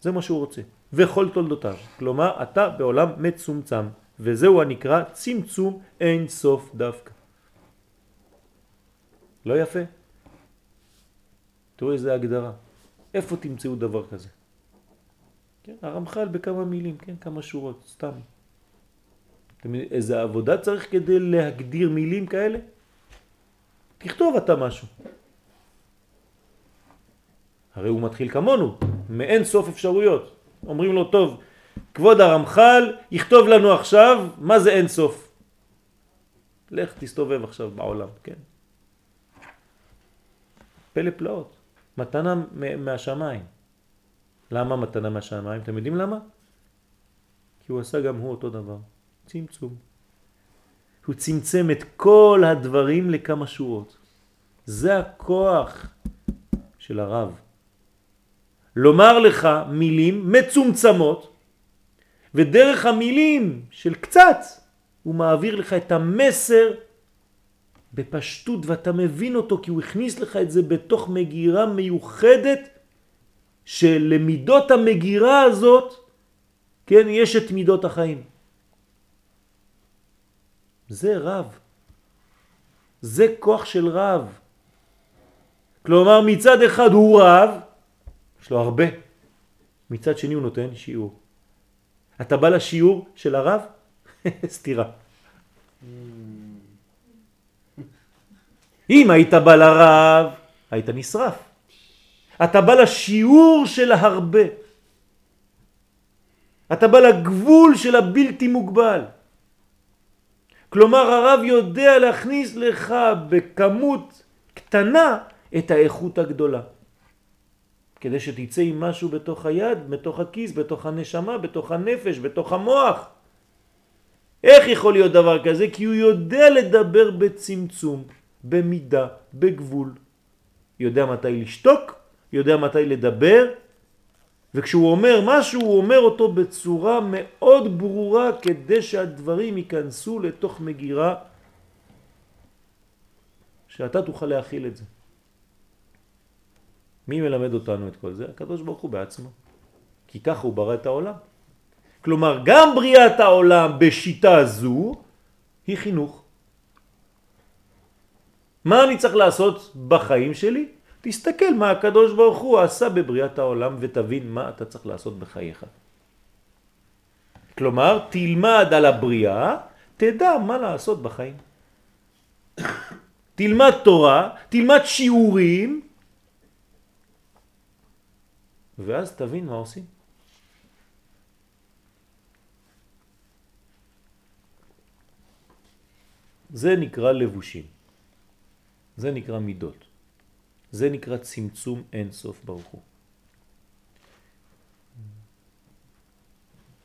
זה מה שהוא רוצה, וכל תולדותיו. כלומר, אתה בעולם מצומצם, וזהו הנקרא צמצום אין סוף דווקא. לא יפה? תראו איזה הגדרה. איפה תמצאו דבר כזה? כן, הרמח"ל בכמה מילים, כן, כמה שורות, סתם. אתם איזה עבודה צריך כדי להגדיר מילים כאלה? תכתוב אתה משהו. הרי הוא מתחיל כמונו, מאין סוף אפשרויות. אומרים לו, טוב, כבוד הרמח"ל, יכתוב לנו עכשיו מה זה אין סוף. לך תסתובב עכשיו בעולם, כן. פלא פלאות, מתנה מהשמיים. למה מתנה מהשמיים? אתם יודעים למה? כי הוא עשה גם הוא אותו דבר. צמצום. הוא צמצם את כל הדברים לכמה שורות. זה הכוח של הרב. לומר לך מילים מצומצמות, ודרך המילים של קצת הוא מעביר לך את המסר בפשטות ואתה מבין אותו כי הוא הכניס לך את זה בתוך מגירה מיוחדת שלמידות המגירה הזאת, כן, יש את מידות החיים. זה רב. זה כוח של רב. כלומר מצד אחד הוא רב, יש לו הרבה, מצד שני הוא נותן שיעור. אתה בא לשיעור של הרב? סתירה. אם היית בא לרב, היית נשרף. אתה בא לשיעור של ההרבה. אתה בא לגבול של הבלתי מוגבל. כלומר הרב יודע להכניס לך בכמות קטנה את האיכות הגדולה. כדי שתצא עם משהו בתוך היד, בתוך הכיס, בתוך הנשמה, בתוך הנפש, בתוך המוח. איך יכול להיות דבר כזה? כי הוא יודע לדבר בצמצום, במידה, בגבול. יודע מתי לשתוק, יודע מתי לדבר, וכשהוא אומר משהו הוא אומר אותו בצורה מאוד ברורה כדי שהדברים ייכנסו לתוך מגירה שאתה תוכל להכיל את זה. מי מלמד אותנו את כל זה? הקדוש ברוך הוא בעצמו. כי ככה הוא ברא את העולם. כלומר, גם בריאת העולם בשיטה זו היא חינוך. מה אני צריך לעשות בחיים שלי? תסתכל מה הקדוש ברוך הוא עשה בבריאת העולם ותבין מה אתה צריך לעשות בחייך. כלומר, תלמד על הבריאה, תדע מה לעשות בחיים. תלמד תורה, תלמד שיעורים, ואז תבין מה עושים. זה נקרא לבושים. זה נקרא מידות. זה נקרא צמצום אין סוף ברוך הוא.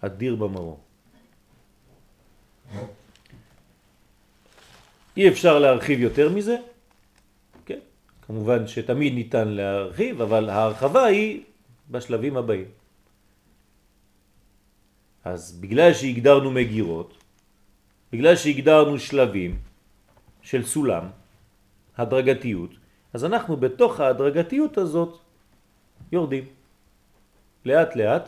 אדיר במרום. אי אפשר להרחיב יותר מזה, כן, כמובן שתמיד ניתן להרחיב, אבל ההרחבה היא בשלבים הבאים. אז בגלל שהגדרנו מגירות, בגלל שהגדרנו שלבים של סולם, הדרגתיות, אז אנחנו בתוך ההדרגתיות הזאת יורדים לאט לאט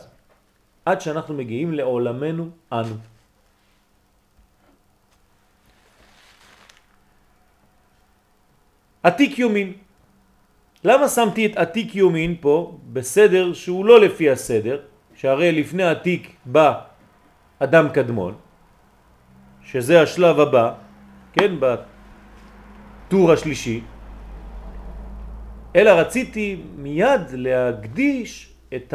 עד שאנחנו מגיעים לעולמנו אנו. עתיק יומין. למה שמתי את עתיק יומין פה בסדר שהוא לא לפי הסדר, שהרי לפני עתיק בא אדם קדמון, שזה השלב הבא, כן, בטור השלישי, אלא רציתי מיד להקדיש את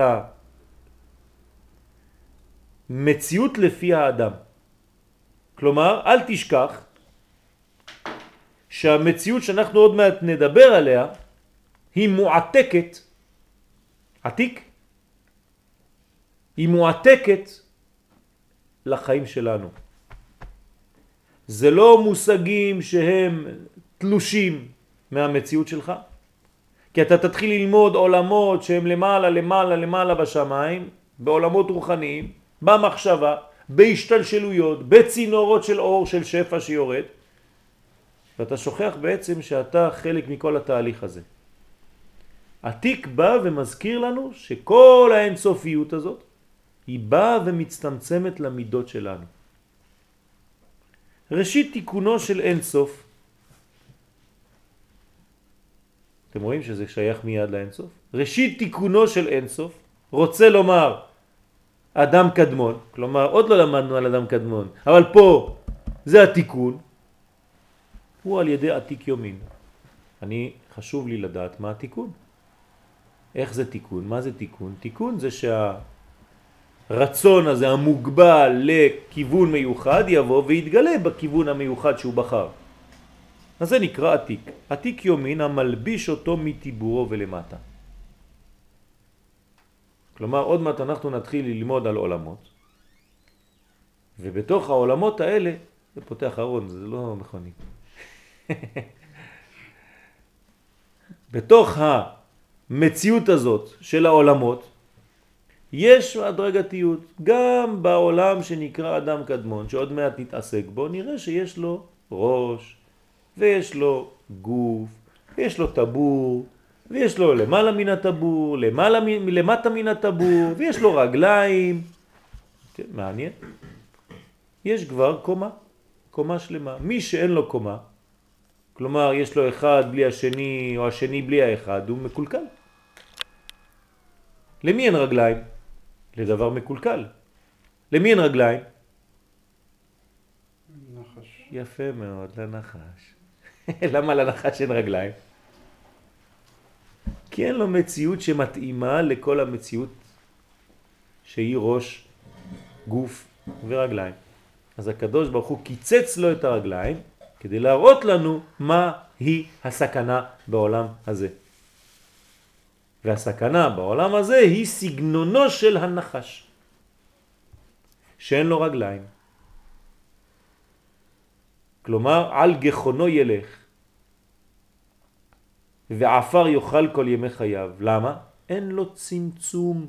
המציאות לפי האדם. כלומר, אל תשכח שהמציאות שאנחנו עוד מעט נדבר עליה היא מועתקת, עתיק, היא מועתקת לחיים שלנו. זה לא מושגים שהם תלושים מהמציאות שלך, כי אתה תתחיל ללמוד עולמות שהם למעלה, למעלה, למעלה בשמיים, בעולמות רוחניים, במחשבה, בהשתלשלויות, בצינורות של אור של שפע שיורד, ואתה שוכח בעצם שאתה חלק מכל התהליך הזה. עתיק בא ומזכיר לנו שכל האינסופיות הזאת היא באה ומצטמצמת למידות שלנו. ראשית תיקונו של אינסוף אתם רואים שזה שייך מיד לאינסוף? ראשית תיקונו של אינסוף רוצה לומר אדם קדמון, כלומר עוד לא למדנו על אדם קדמון, אבל פה זה התיקון, הוא על ידי עתיק יומין. אני, חשוב לי לדעת מה התיקון. איך זה תיקון? מה זה תיקון? תיקון זה שהרצון הזה המוגבל לכיוון מיוחד יבוא ויתגלה בכיוון המיוחד שהוא בחר. אז זה נקרא עתיק. עתיק יומין המלביש אותו מטיבורו ולמטה. כלומר, עוד מעט אנחנו נתחיל ללמוד על עולמות, ובתוך העולמות האלה, זה פותח ארון, זה לא מכונית. בתוך המציאות הזאת של העולמות, יש הדרגתיות. גם בעולם שנקרא אדם קדמון, שעוד מעט נתעסק בו, נראה שיש לו ראש, ויש לו גוף, ויש לו טבור, ויש לו למעלה מן הטבור, למעלה, למטה מן הטבור, ויש לו רגליים. כן, מעניין. יש כבר קומה, קומה שלמה. מי שאין לו קומה, כלומר יש לו אחד בלי השני או השני בלי האחד, הוא מקולקל. למי אין רגליים? לדבר מקולקל. למי אין רגליים? נחש. יפה מאוד, לנחש. למה לנחש אין רגליים? כי אין לו מציאות שמתאימה לכל המציאות שהיא ראש, גוף ורגליים. אז הקדוש ברוך הוא קיצץ לו את הרגליים כדי להראות לנו מה היא הסכנה בעולם הזה. והסכנה בעולם הזה היא סגנונו של הנחש, שאין לו רגליים. כלומר, על גחונו ילך, ועפר יאכל כל ימי חייו. למה? אין לו צמצום.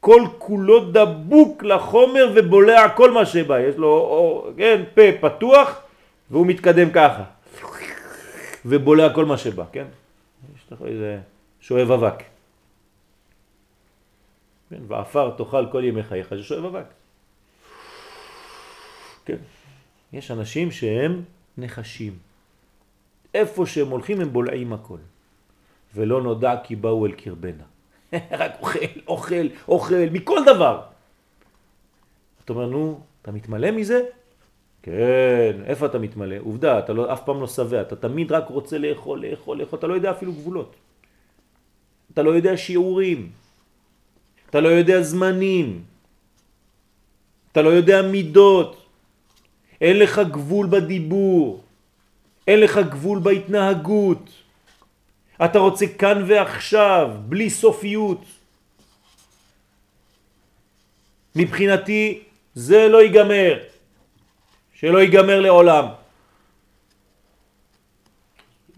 כל כולו דבוק לחומר ובולע כל מה שבא. יש לו, או, כן, פה פתוח והוא מתקדם ככה. ובולע כל מה שבא, כן? לך איזה שואב אבק. כן, ועפר תאכל כל ימי חייך, זה שואב אבק. כן. יש אנשים שהם נחשים. איפה שהם הולכים הם בולעים הכל. ולא נודע כי באו אל קרבנה. רק אוכל, אוכל, אוכל, מכל דבר. אתה אומר, נו, אתה מתמלא מזה? כן, איפה אתה מתמלא? עובדה, אתה לא, אף פעם לא שבע, אתה תמיד רק רוצה לאכול, לאכול, לאכול, אתה לא יודע אפילו גבולות. אתה לא יודע שיעורים. אתה לא יודע זמנים. אתה לא יודע מידות. אין לך גבול בדיבור. אין לך גבול בהתנהגות. אתה רוצה כאן ועכשיו, בלי סופיות. מבחינתי זה לא ייגמר, שלא ייגמר לעולם.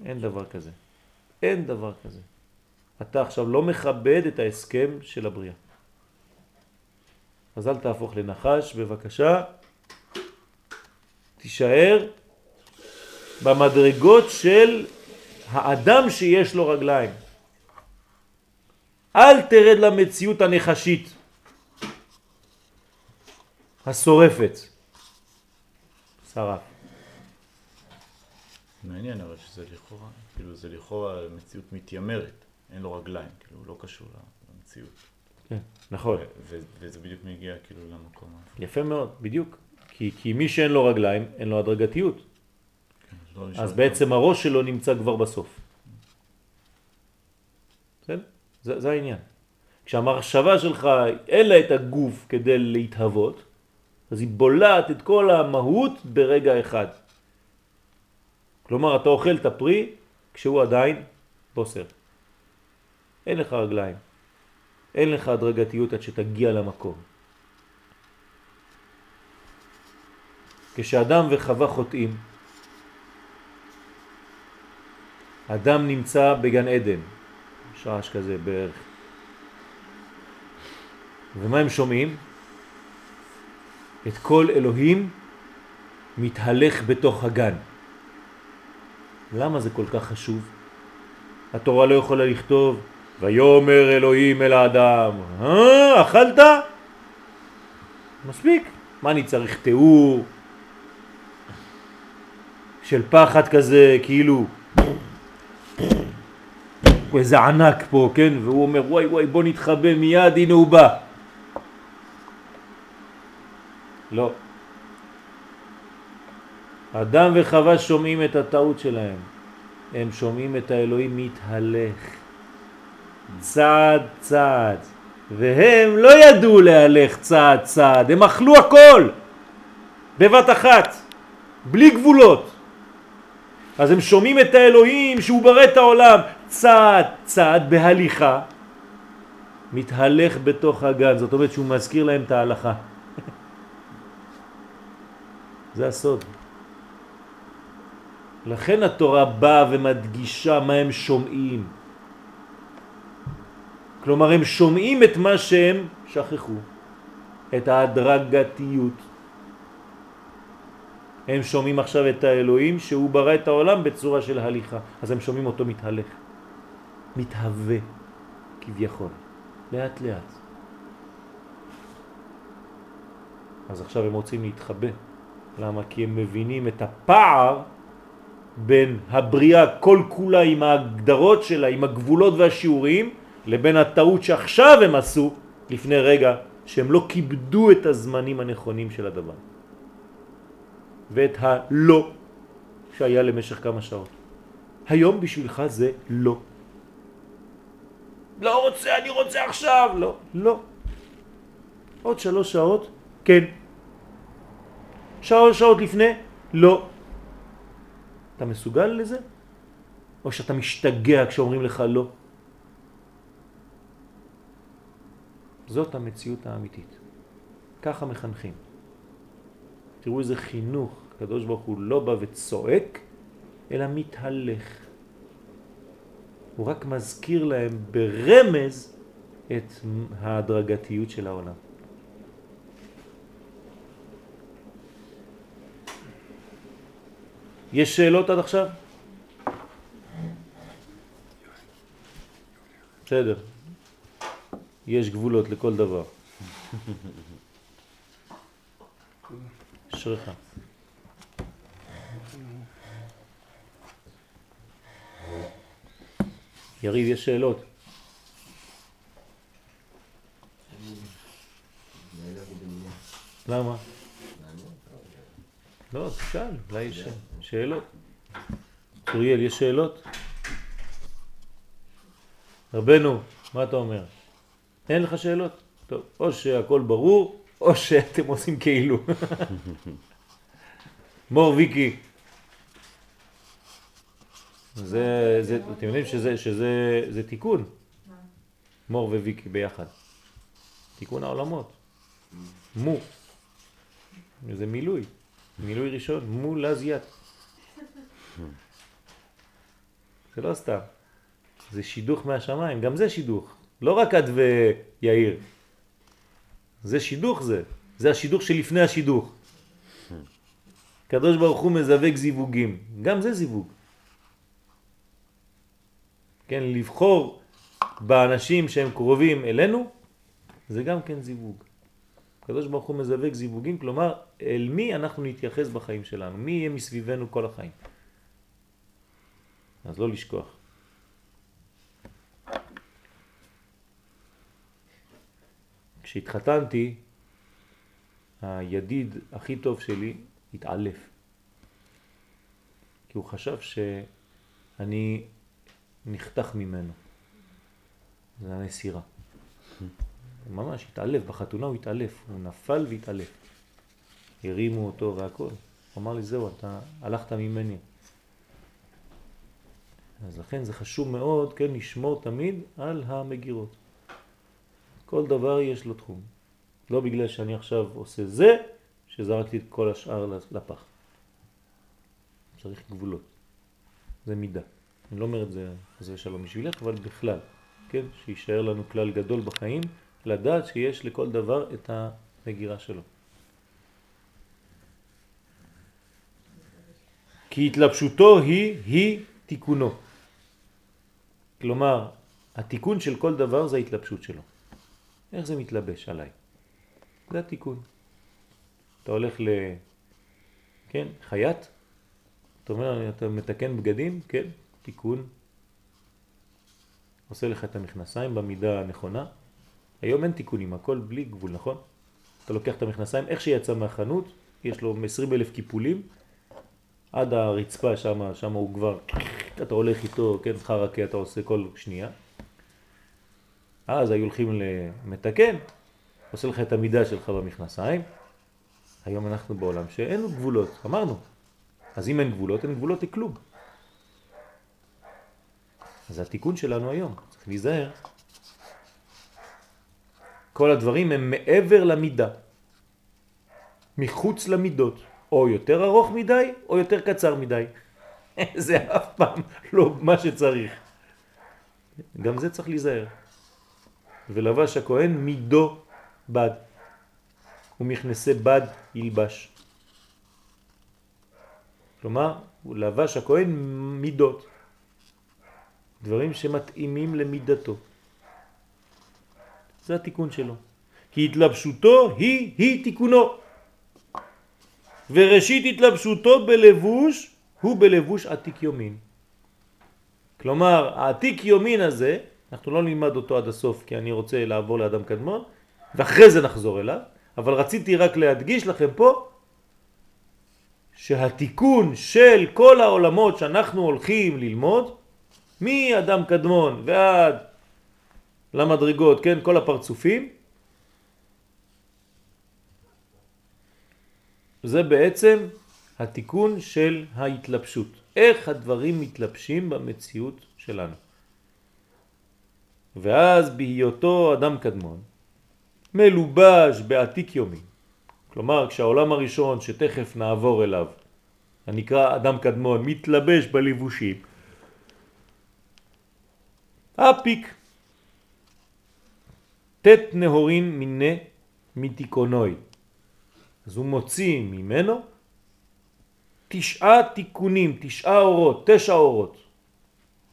אין דבר כזה. אין דבר כזה. אתה עכשיו לא מכבד את ההסכם של הבריאה. אז אל תהפוך לנחש, בבקשה. תישאר במדרגות של האדם שיש לו רגליים. אל תרד למציאות הנחשית, השורפת. שרף. מעניין אבל שזה לכאורה, כאילו זה לכאורה מציאות מתיימרת, אין לו רגליים, כאילו הוא לא קשור למציאות. כן, נכון. וזה בדיוק מגיע כאילו למקום הזה. יפה מאוד, בדיוק. כי, כי מי שאין לו רגליים, אין לו הדרגתיות. לא אז בעצם הראש שלו נמצא כבר בסוף. בסדר? זה, זה העניין. כשהמחשבה שלך אין לה את הגוף כדי להתהוות, אז היא בולעת את כל המהות ברגע אחד. כלומר, אתה אוכל את הפרי כשהוא עדיין בוסר. אין לך רגליים. אין לך הדרגתיות עד שתגיע למקום. כשאדם וחווה חוטאים, אדם נמצא בגן עדן, יש רעש כזה בערך. ומה הם שומעים? את כל אלוהים מתהלך בתוך הגן. למה זה כל כך חשוב? התורה לא יכולה לכתוב ויומר אלוהים אל האדם, אה, אכלת? מספיק. מה אני צריך תיאור של פחד כזה, כאילו איזה ענק פה, כן? והוא אומר וואי וואי בוא נתחבא מיד, הנה הוא בא. לא. אדם וחווה שומעים את הטעות שלהם. הם שומעים את האלוהים מתהלך. צעד צעד. והם לא ידעו להלך צעד צעד, הם אכלו הכל בבת אחת, בלי גבולות. אז הם שומעים את האלוהים שהוא ברא את העולם צעד צעד בהליכה, מתהלך בתוך הגן, זאת אומרת שהוא מזכיר להם את ההלכה. זה הסוד. לכן התורה באה ומדגישה מה הם שומעים. כלומר הם שומעים את מה שהם שכחו, את ההדרגתיות. הם שומעים עכשיו את האלוהים שהוא ברא את העולם בצורה של הליכה, אז הם שומעים אותו מתהלך, מתהווה כביכול, לאט לאט. אז עכשיו הם רוצים להתחבא. למה? כי הם מבינים את הפער בין הבריאה כל כולה עם ההגדרות שלה, עם הגבולות והשיעורים, לבין הטעות שעכשיו הם עשו לפני רגע, שהם לא כיבדו את הזמנים הנכונים של הדבר. ואת הלא שהיה למשך כמה שעות. היום בשבילך זה לא. לא רוצה, אני רוצה עכשיו. לא, לא. עוד שלוש שעות, כן. שלוש שעות לפני, לא. אתה מסוגל לזה? או שאתה משתגע כשאומרים לך לא? זאת המציאות האמיתית. ככה מחנכים. תראו איזה חינוך, הקדוש ברוך הוא לא בא וצועק, אלא מתהלך. הוא רק מזכיר להם ברמז את ההדרגתיות של העולם. יש שאלות עד עכשיו? בסדר. יש גבולות לכל דבר. אשריך. יריב, יש שאלות? למה? לא, תשאל, אולי יש שאלות. צוריאל, יש שאלות? רבנו, מה אתה אומר? אין לך שאלות? טוב, או שהכל ברור, או שאתם עושים כאילו. מור ויקי. זה, זה, אתם יודעים שזה, שזה זה תיקון. מור וויקי ביחד. תיקון העולמות. מו. זה מילוי. מילוי ראשון. מו לזיית. זה לא סתם. זה שידוך מהשמיים. גם זה שידוך. לא רק את ויאיר. זה שידוך זה. זה השידוך שלפני השידוך. קדוש ברוך הוא מזווג זיווגים. גם זה זיווג. כן, לבחור באנשים שהם קרובים אלינו, זה גם כן זיווג. הקדוש ברוך הוא מזווג זיווגים, כלומר, אל מי אנחנו נתייחס בחיים שלנו, מי יהיה מסביבנו כל החיים. אז לא לשכוח. כשהתחתנתי, הידיד הכי טוב שלי התעלף. כי הוא חשב שאני נחתך ממנו. זה הנסירה. ממש התעלף, בחתונה הוא התעלף, הוא נפל והתעלף. הרימו אותו והכל. הוא אמר לי, זהו, אתה הלכת ממני. אז לכן זה חשוב מאוד, כן, לשמור תמיד על המגירות. כל דבר יש לו תחום. לא בגלל שאני עכשיו עושה זה, שזרקתי את כל השאר לפח. צריך גבולות. זה מידה. אני לא אומר את זה, זה שלום בשבילך, אבל בכלל, כן? שישאר לנו כלל גדול בחיים, לדעת שיש לכל דבר את המגירה שלו. כי התלבשותו היא, היא תיקונו. כלומר, התיקון של כל דבר זה ההתלבשות שלו. איך זה מתלבש עליי? זה התיקון. אתה הולך ל... כן, חייט, אתה אומר, אתה מתקן בגדים, כן, תיקון, עושה לך את המכנסיים במידה הנכונה. היום אין תיקונים, הכל בלי גבול, נכון? אתה לוקח את המכנסיים, איך שיצא מהחנות, יש לו 20 אלף קיפולים, עד הרצפה שם, שם הוא כבר, אתה הולך איתו, כן, חרקה אתה עושה כל שנייה. אז היו הולכים למתקן, עושה לך את המידה שלך במכנסיים. היום אנחנו בעולם שאין לו גבולות, אמרנו. אז אם אין גבולות, אין גבולות לכלום. אז התיקון שלנו היום, צריך להיזהר. כל הדברים הם מעבר למידה, מחוץ למידות, או יותר ארוך מדי או יותר קצר מדי. זה אף פעם לא מה שצריך. גם זה צריך להיזהר. ולבש הכהן מידו בד, ומכנסי בד ילבש. כלומר, הוא לבש הכהן מידות. דברים שמתאימים למידתו. זה התיקון שלו. כי התלבשותו היא, היא תיקונו. וראשית התלבשותו בלבוש הוא בלבוש עתיק יומין. כלומר, העתיק יומין הזה, אנחנו לא נלמד אותו עד הסוף כי אני רוצה לעבור לאדם קדמון, ואחרי זה נחזור אליו, אבל רציתי רק להדגיש לכם פה שהתיקון של כל העולמות שאנחנו הולכים ללמוד, מאדם קדמון ועד למדרגות, כן, כל הפרצופים, זה בעצם התיקון של ההתלבשות. איך הדברים מתלבשים במציאות שלנו. ואז בהיותו אדם קדמון, מלובש בעתיק יומי, כלומר כשהעולם הראשון שתכף נעבור אליו, הנקרא אדם קדמון, מתלבש בלבושים, אפיק תת נהורין מיני מתיקונוי. אז הוא מוציא ממנו תשעה תיקונים, תשעה אורות, תשע אורות,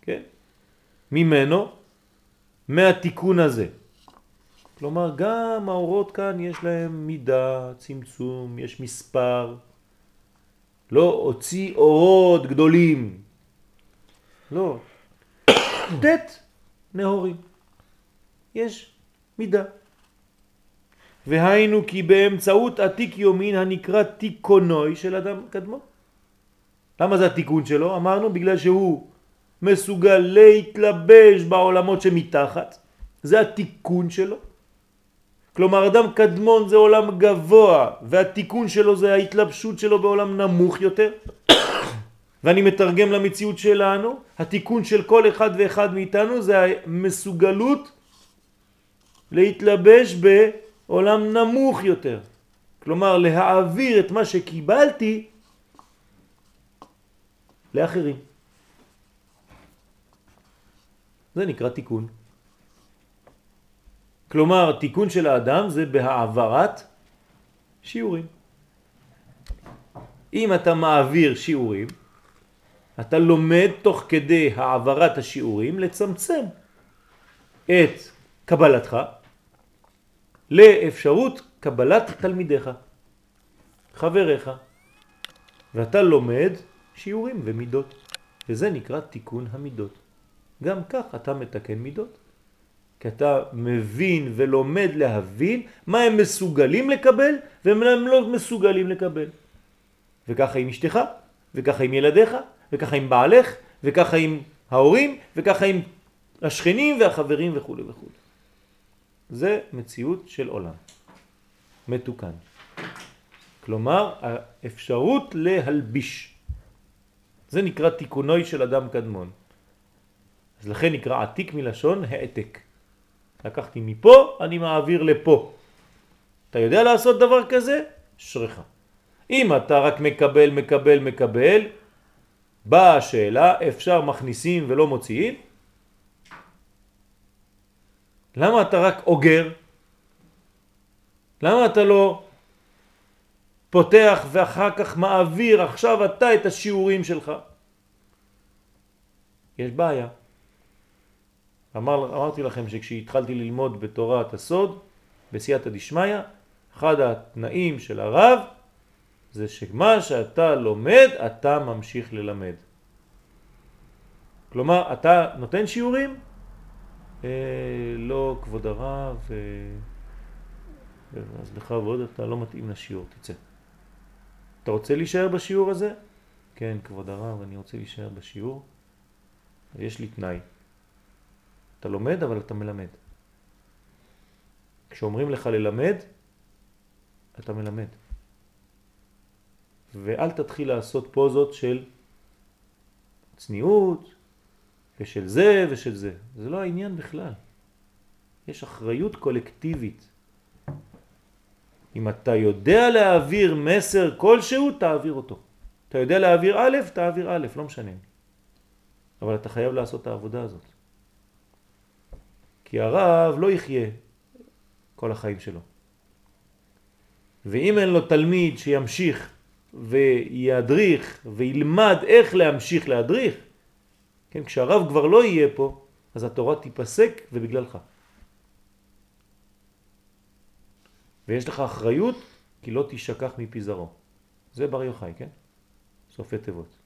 כן? ממנו, מהתיקון הזה. כלומר, גם האורות כאן יש להם מידה, צמצום, יש מספר. לא הוציא אורות גדולים. לא. ט' נהורים. יש מידה. והיינו כי באמצעות עתיק יומין הנקרא תיקונוי של אדם קדמו. למה זה התיקון שלו? אמרנו בגלל שהוא מסוגל להתלבש בעולמות שמתחת. זה התיקון שלו. כלומר אדם קדמון זה עולם גבוה והתיקון שלו זה ההתלבשות שלו בעולם נמוך יותר ואני מתרגם למציאות שלנו התיקון של כל אחד ואחד מאיתנו זה המסוגלות להתלבש בעולם נמוך יותר כלומר להעביר את מה שקיבלתי לאחרים. זה נקרא תיקון. כלומר, תיקון של האדם זה בהעברת שיעורים. אם אתה מעביר שיעורים, אתה לומד תוך כדי העברת השיעורים לצמצם את קבלתך לאפשרות קבלת תלמידיך, חבריך, ואתה לומד שיעורים ומידות, וזה נקרא תיקון המידות. גם כך אתה מתקן מידות. כי אתה מבין ולומד להבין מה הם מסוגלים לקבל ומה הם לא מסוגלים לקבל. וככה עם אשתך, וככה עם ילדיך, וככה עם בעלך, וככה עם ההורים, וככה עם השכנים והחברים וכו' וכו'. זה מציאות של עולם מתוקן. כלומר, האפשרות להלביש. זה נקרא תיקונוי של אדם קדמון. אז לכן נקרא עתיק מלשון העתק. לקחתי מפה, אני מעביר לפה. אתה יודע לעשות דבר כזה? שריך. אם אתה רק מקבל, מקבל, מקבל, באה השאלה, אפשר מכניסים ולא מוציאים? למה אתה רק אוגר? למה אתה לא פותח ואחר כך מעביר עכשיו אתה את השיעורים שלך? יש בעיה. אמר, אמרתי לכם שכשהתחלתי ללמוד בתורת הסוד, בסייעתא דשמיא, אחד התנאים של הרב זה שמה שאתה לומד, אתה ממשיך ללמד. כלומר, אתה נותן שיעורים? אה, לא, כבוד הרב, אה, אז ועוד אתה לא מתאים לשיעור, תצא. אתה רוצה להישאר בשיעור הזה? כן, כבוד הרב, אני רוצה להישאר בשיעור. יש לי תנאי. אתה לומד אבל אתה מלמד. כשאומרים לך ללמד, אתה מלמד. ואל תתחיל לעשות פוזות של צניעות ושל זה ושל זה. זה לא העניין בכלל. יש אחריות קולקטיבית. אם אתה יודע להעביר מסר כלשהו, תעביר אותו. אתה יודע להעביר א', תעביר א', לא משנה. אבל אתה חייב לעשות את העבודה הזאת. כי הרב לא יחיה כל החיים שלו. ואם אין לו תלמיד שימשיך וידריך וילמד איך להמשיך להדריך, כן, כשהרב כבר לא יהיה פה, אז התורה תיפסק ובגללך. ויש לך אחריות כי לא תשכח מפי זרעו. זה בר יוחאי, כן? סופי תיבות.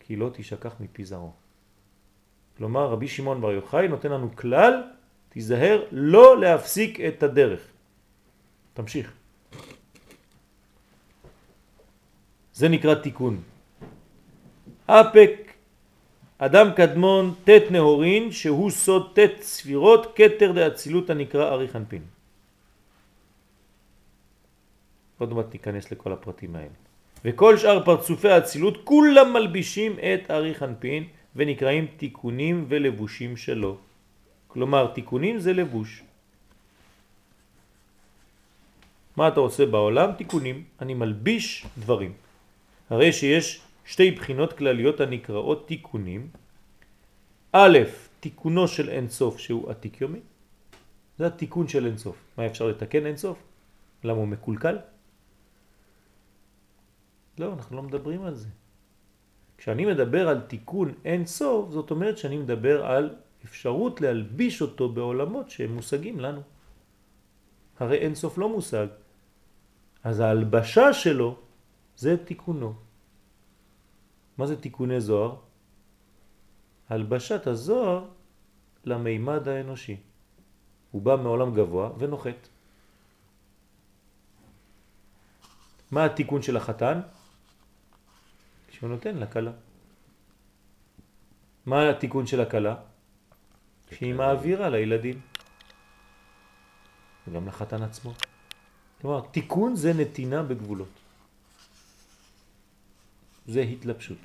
כי לא תשכח מפי זרעו. כלומר רבי שמעון בר יוחאי נותן לנו כלל, תיזהר לא להפסיק את הדרך. תמשיך. זה נקרא תיקון. אפק, אדם קדמון, תת נהורין, שהוא סוד תת ספירות, כתר דאצילות הנקרא ארי חנפין. עוד מעט ניכנס לכל הפרטים האלה. וכל שאר פרצופי האצילות כולם מלבישים את ארי חנפין ונקראים תיקונים ולבושים שלו. כלומר, תיקונים זה לבוש. מה אתה עושה בעולם? תיקונים. אני מלביש דברים. הרי שיש שתי בחינות כלליות הנקראות תיקונים. א', תיקונו של אינסוף שהוא עתיק יומי. זה התיקון של אינסוף. מה אפשר לתקן אינסוף? למה הוא מקולקל? לא, אנחנו לא מדברים על זה. כשאני מדבר על תיקון אין סוף, זאת אומרת שאני מדבר על אפשרות להלביש אותו בעולמות שהם מושגים לנו. הרי אין סוף לא מושג. אז ההלבשה שלו זה תיקונו. מה זה תיקוני זוהר? הלבשת הזוהר למימד האנושי. הוא בא מעולם גבוה ונוחת. מה התיקון של החתן? שהוא נותן לקלה. מה התיקון של הקלה? שהיא מעבירה לילדים. וגם לחתן עצמו. כלומר, תיקון זה נתינה בגבולות. זה התלבשות.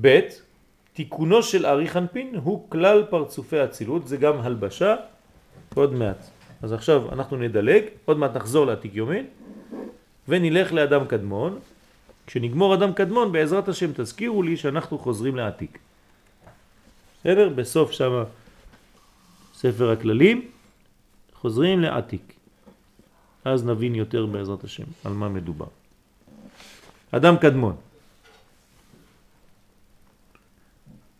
ב' תיקונו של ארי חנפין הוא כלל פרצופי הצילות, זה גם הלבשה, עוד מעט. אז עכשיו אנחנו נדלג, עוד מעט נחזור לעתיק יומין, ונלך לאדם קדמון. כשנגמור אדם קדמון, בעזרת השם תזכירו לי שאנחנו חוזרים לעתיק. בסדר? בסוף שם ספר הכללים, חוזרים לעתיק. אז נבין יותר בעזרת השם על מה מדובר. אדם קדמון.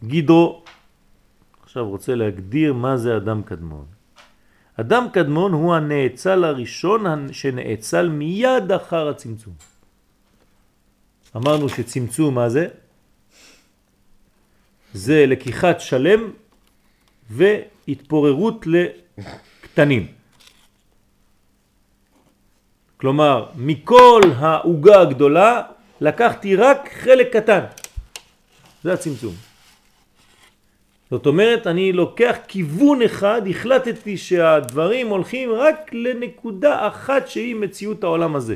גידו, עכשיו רוצה להגדיר מה זה אדם קדמון. אדם קדמון הוא הנאצל הראשון שנאצל מיד אחר הצמצום. אמרנו שצמצום מה זה? זה לקיחת שלם והתפוררות לקטנים. כלומר, מכל העוגה הגדולה לקחתי רק חלק קטן. זה הצמצום. זאת אומרת, אני לוקח כיוון אחד, החלטתי שהדברים הולכים רק לנקודה אחת שהיא מציאות העולם הזה.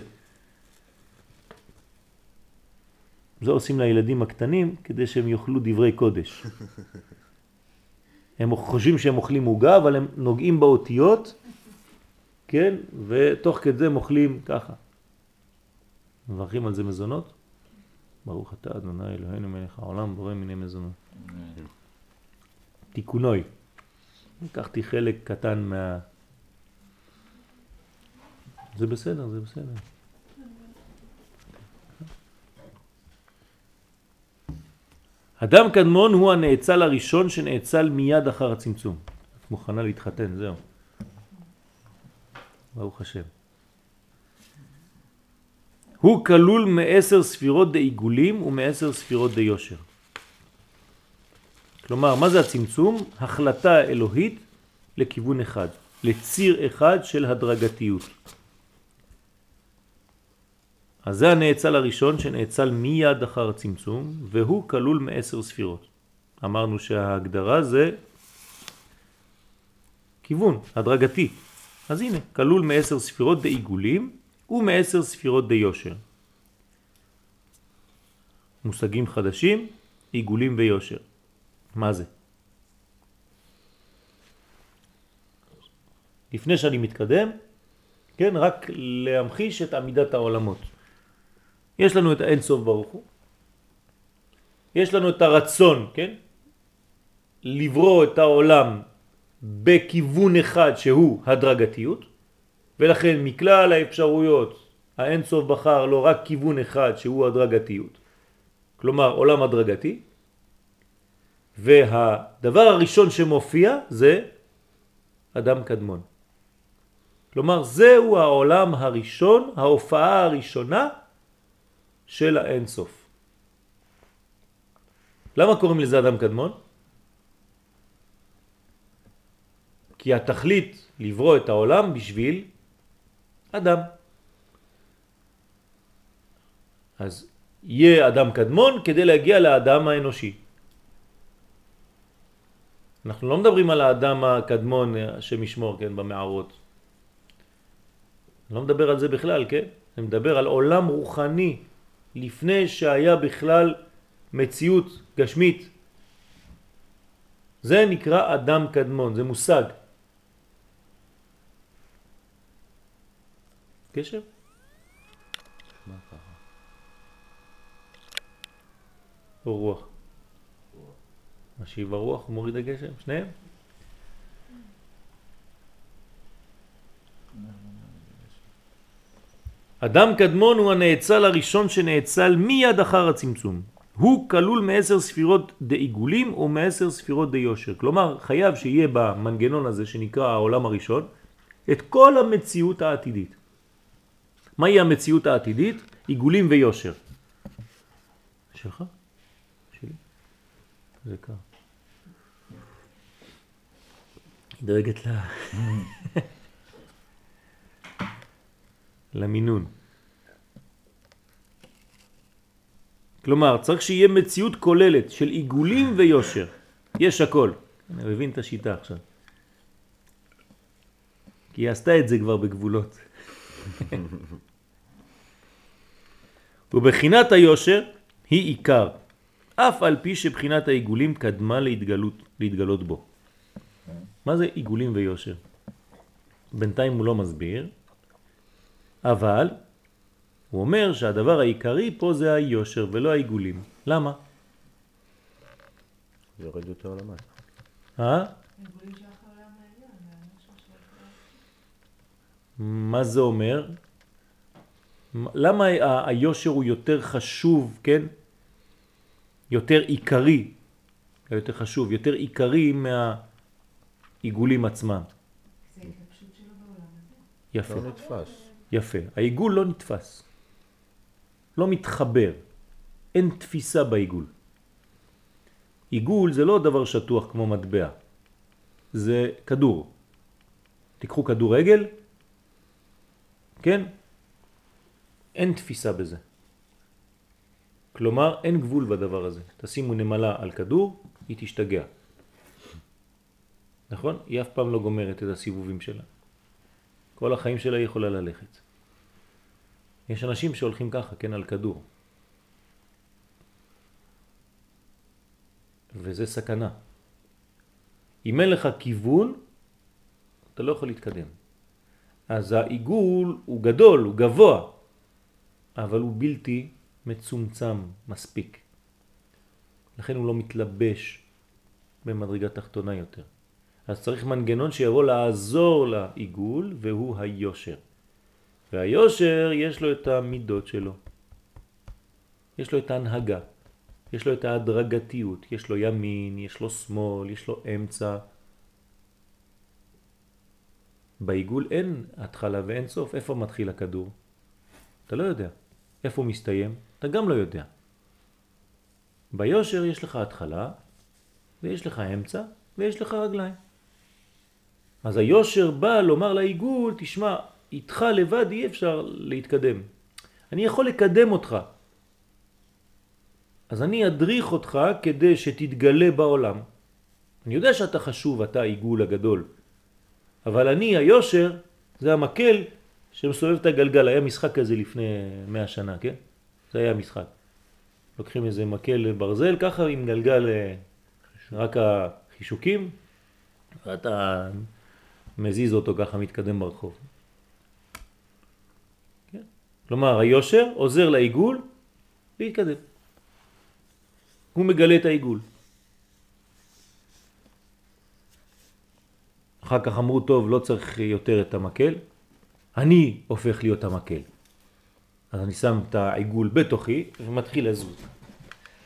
זה עושים לילדים הקטנים כדי שהם יאכלו דברי קודש. הם חושבים שהם אוכלים עוגה, אבל הם נוגעים באותיות, כן? ותוך כדי הם אוכלים ככה. מברכים על זה מזונות? ברוך אתה אדוני אלוהינו מלך העולם בורא מיני מזונות. תיקונוי. לקחתי חלק קטן מה... זה בסדר, זה בסדר. אדם קדמון הוא הנאצל הראשון שנאצל מיד אחר הצמצום. את מוכנה להתחתן, זהו. ברוך השם. הוא כלול מעשר ספירות דעיגולים ומעשר ספירות דיושר. כלומר, מה זה הצמצום? החלטה אלוהית לכיוון אחד, לציר אחד של הדרגתיות. אז זה הנאצל הראשון שנאצל מיד אחר הצמצום, והוא כלול מעשר ספירות. אמרנו שההגדרה זה כיוון, הדרגתי. אז הנה, כלול מעשר ספירות בעיגולים ומעשר ספירות ביושר. מושגים חדשים, עיגולים ויושר. מה זה? לפני שאני מתקדם, כן, רק להמחיש את עמידת העולמות. יש לנו את האין סוף ברוך הוא, יש לנו את הרצון, כן, לברוא את העולם בכיוון אחד שהוא הדרגתיות, ולכן מכלל האפשרויות האין סוף בחר לא רק כיוון אחד שהוא הדרגתיות, כלומר עולם הדרגתי, והדבר הראשון שמופיע זה אדם קדמון. כלומר זהו העולם הראשון, ההופעה הראשונה של האין סוף. למה קוראים לזה אדם קדמון? כי התכלית לברוא את העולם בשביל אדם. אז יהיה אדם קדמון כדי להגיע לאדם האנושי. אנחנו לא מדברים על האדם הקדמון, השם ישמור, כן, במערות. לא מדבר על זה בכלל, כן? אני מדבר על עולם רוחני, לפני שהיה בכלל מציאות גשמית. זה נקרא אדם קדמון, זה מושג. קשר? או רוח? משיב הרוח ומוריד הגשם, שניהם? אדם קדמון הוא הנאצל הראשון שנאצל מיד אחר הצמצום. הוא כלול מעשר ספירות דעיגולים או מעשר ספירות דיושר. כלומר, חייב שיהיה במנגנון הזה שנקרא העולם הראשון את כל המציאות העתידית. מהי המציאות העתידית? עיגולים ויושר. שלך? שלי? זה קר. היא דואגת לה... למינון. כלומר, צריך שיהיה מציאות כוללת של עיגולים ויושר. יש הכל. אני מבין את השיטה עכשיו. כי היא עשתה את זה כבר בגבולות. ובחינת היושר היא עיקר, אף על פי שבחינת העיגולים קדמה להתגלות, להתגלות בו. מה זה עיגולים ויושר? בינתיים הוא לא מסביר, אבל הוא אומר שהדבר העיקרי פה זה היושר ולא העיגולים. למה? זה יורד יותר למטה. אה? מה זה אומר? למה היושר הוא יותר חשוב, כן? יותר עיקרי, יותר חשוב, יותר עיקרי מהעיגולים עצמם. זה ההתלבשות שלו בעולם הזה. יפה, לא נתפס. יפה. העיגול לא נתפס, לא מתחבר, אין תפיסה בעיגול. עיגול זה לא דבר שטוח כמו מטבע, זה כדור. תיקחו כדורגל, כן? אין תפיסה בזה. כלומר, אין גבול בדבר הזה. תשימו נמלה על כדור, היא תשתגע. נכון? היא אף פעם לא גומרת את הסיבובים שלה. כל החיים שלה היא יכולה ללכת. יש אנשים שהולכים ככה, כן, על כדור. וזה סכנה. אם אין לך כיוון, אתה לא יכול להתקדם. אז העיגול הוא גדול, הוא גבוה, אבל הוא בלתי מצומצם מספיק. לכן הוא לא מתלבש במדרגה תחתונה יותר. אז צריך מנגנון שיבוא לעזור לעיגול, והוא היושר. והיושר יש לו את המידות שלו. יש לו את ההנהגה, יש לו את ההדרגתיות, יש לו ימין, יש לו שמאל, יש לו אמצע. בעיגול אין התחלה ואין סוף. איפה מתחיל הכדור? אתה לא יודע. איפה הוא מסתיים? אתה גם לא יודע. ביושר יש לך התחלה, ויש לך אמצע, ויש לך רגליים. אז היושר בא לומר לעיגול, תשמע, איתך לבד אי אפשר להתקדם. אני יכול לקדם אותך. אז אני אדריך אותך כדי שתתגלה בעולם. אני יודע שאתה חשוב, אתה העיגול הגדול. אבל אני, היושר, זה המקל שמסובב את הגלגל. היה משחק כזה לפני מאה שנה, כן? זה היה משחק. לוקחים איזה מקל ברזל ככה עם גלגל אה, רק החישוקים, ואתה מזיז אותו ככה מתקדם ברחוב. כן? כלומר, היושר עוזר לעיגול להתקדם. הוא מגלה את העיגול. אחר כך אמרו, טוב, לא צריך יותר את המקל, אני הופך להיות המקל. אז אני שם את העיגול בתוכי ומתחיל לזוז.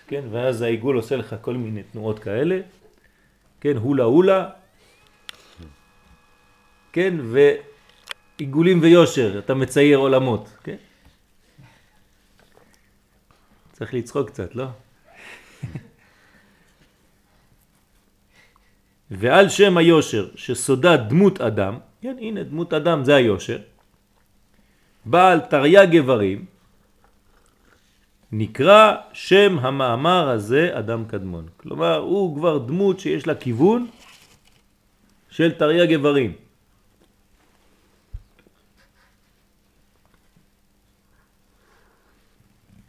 כן, ואז העיגול עושה לך כל מיני תנועות כאלה, כן, הולה הולה, כן, ועיגולים ויושר, אתה מצייר עולמות, כן? צריך לצחוק קצת, לא? ועל שם היושר שסודה דמות אדם, כן, הנה דמות אדם זה היושר, בעל תרי"ג איברים, נקרא שם המאמר הזה אדם קדמון. כלומר, הוא כבר דמות שיש לה כיוון של תרי"ג איברים.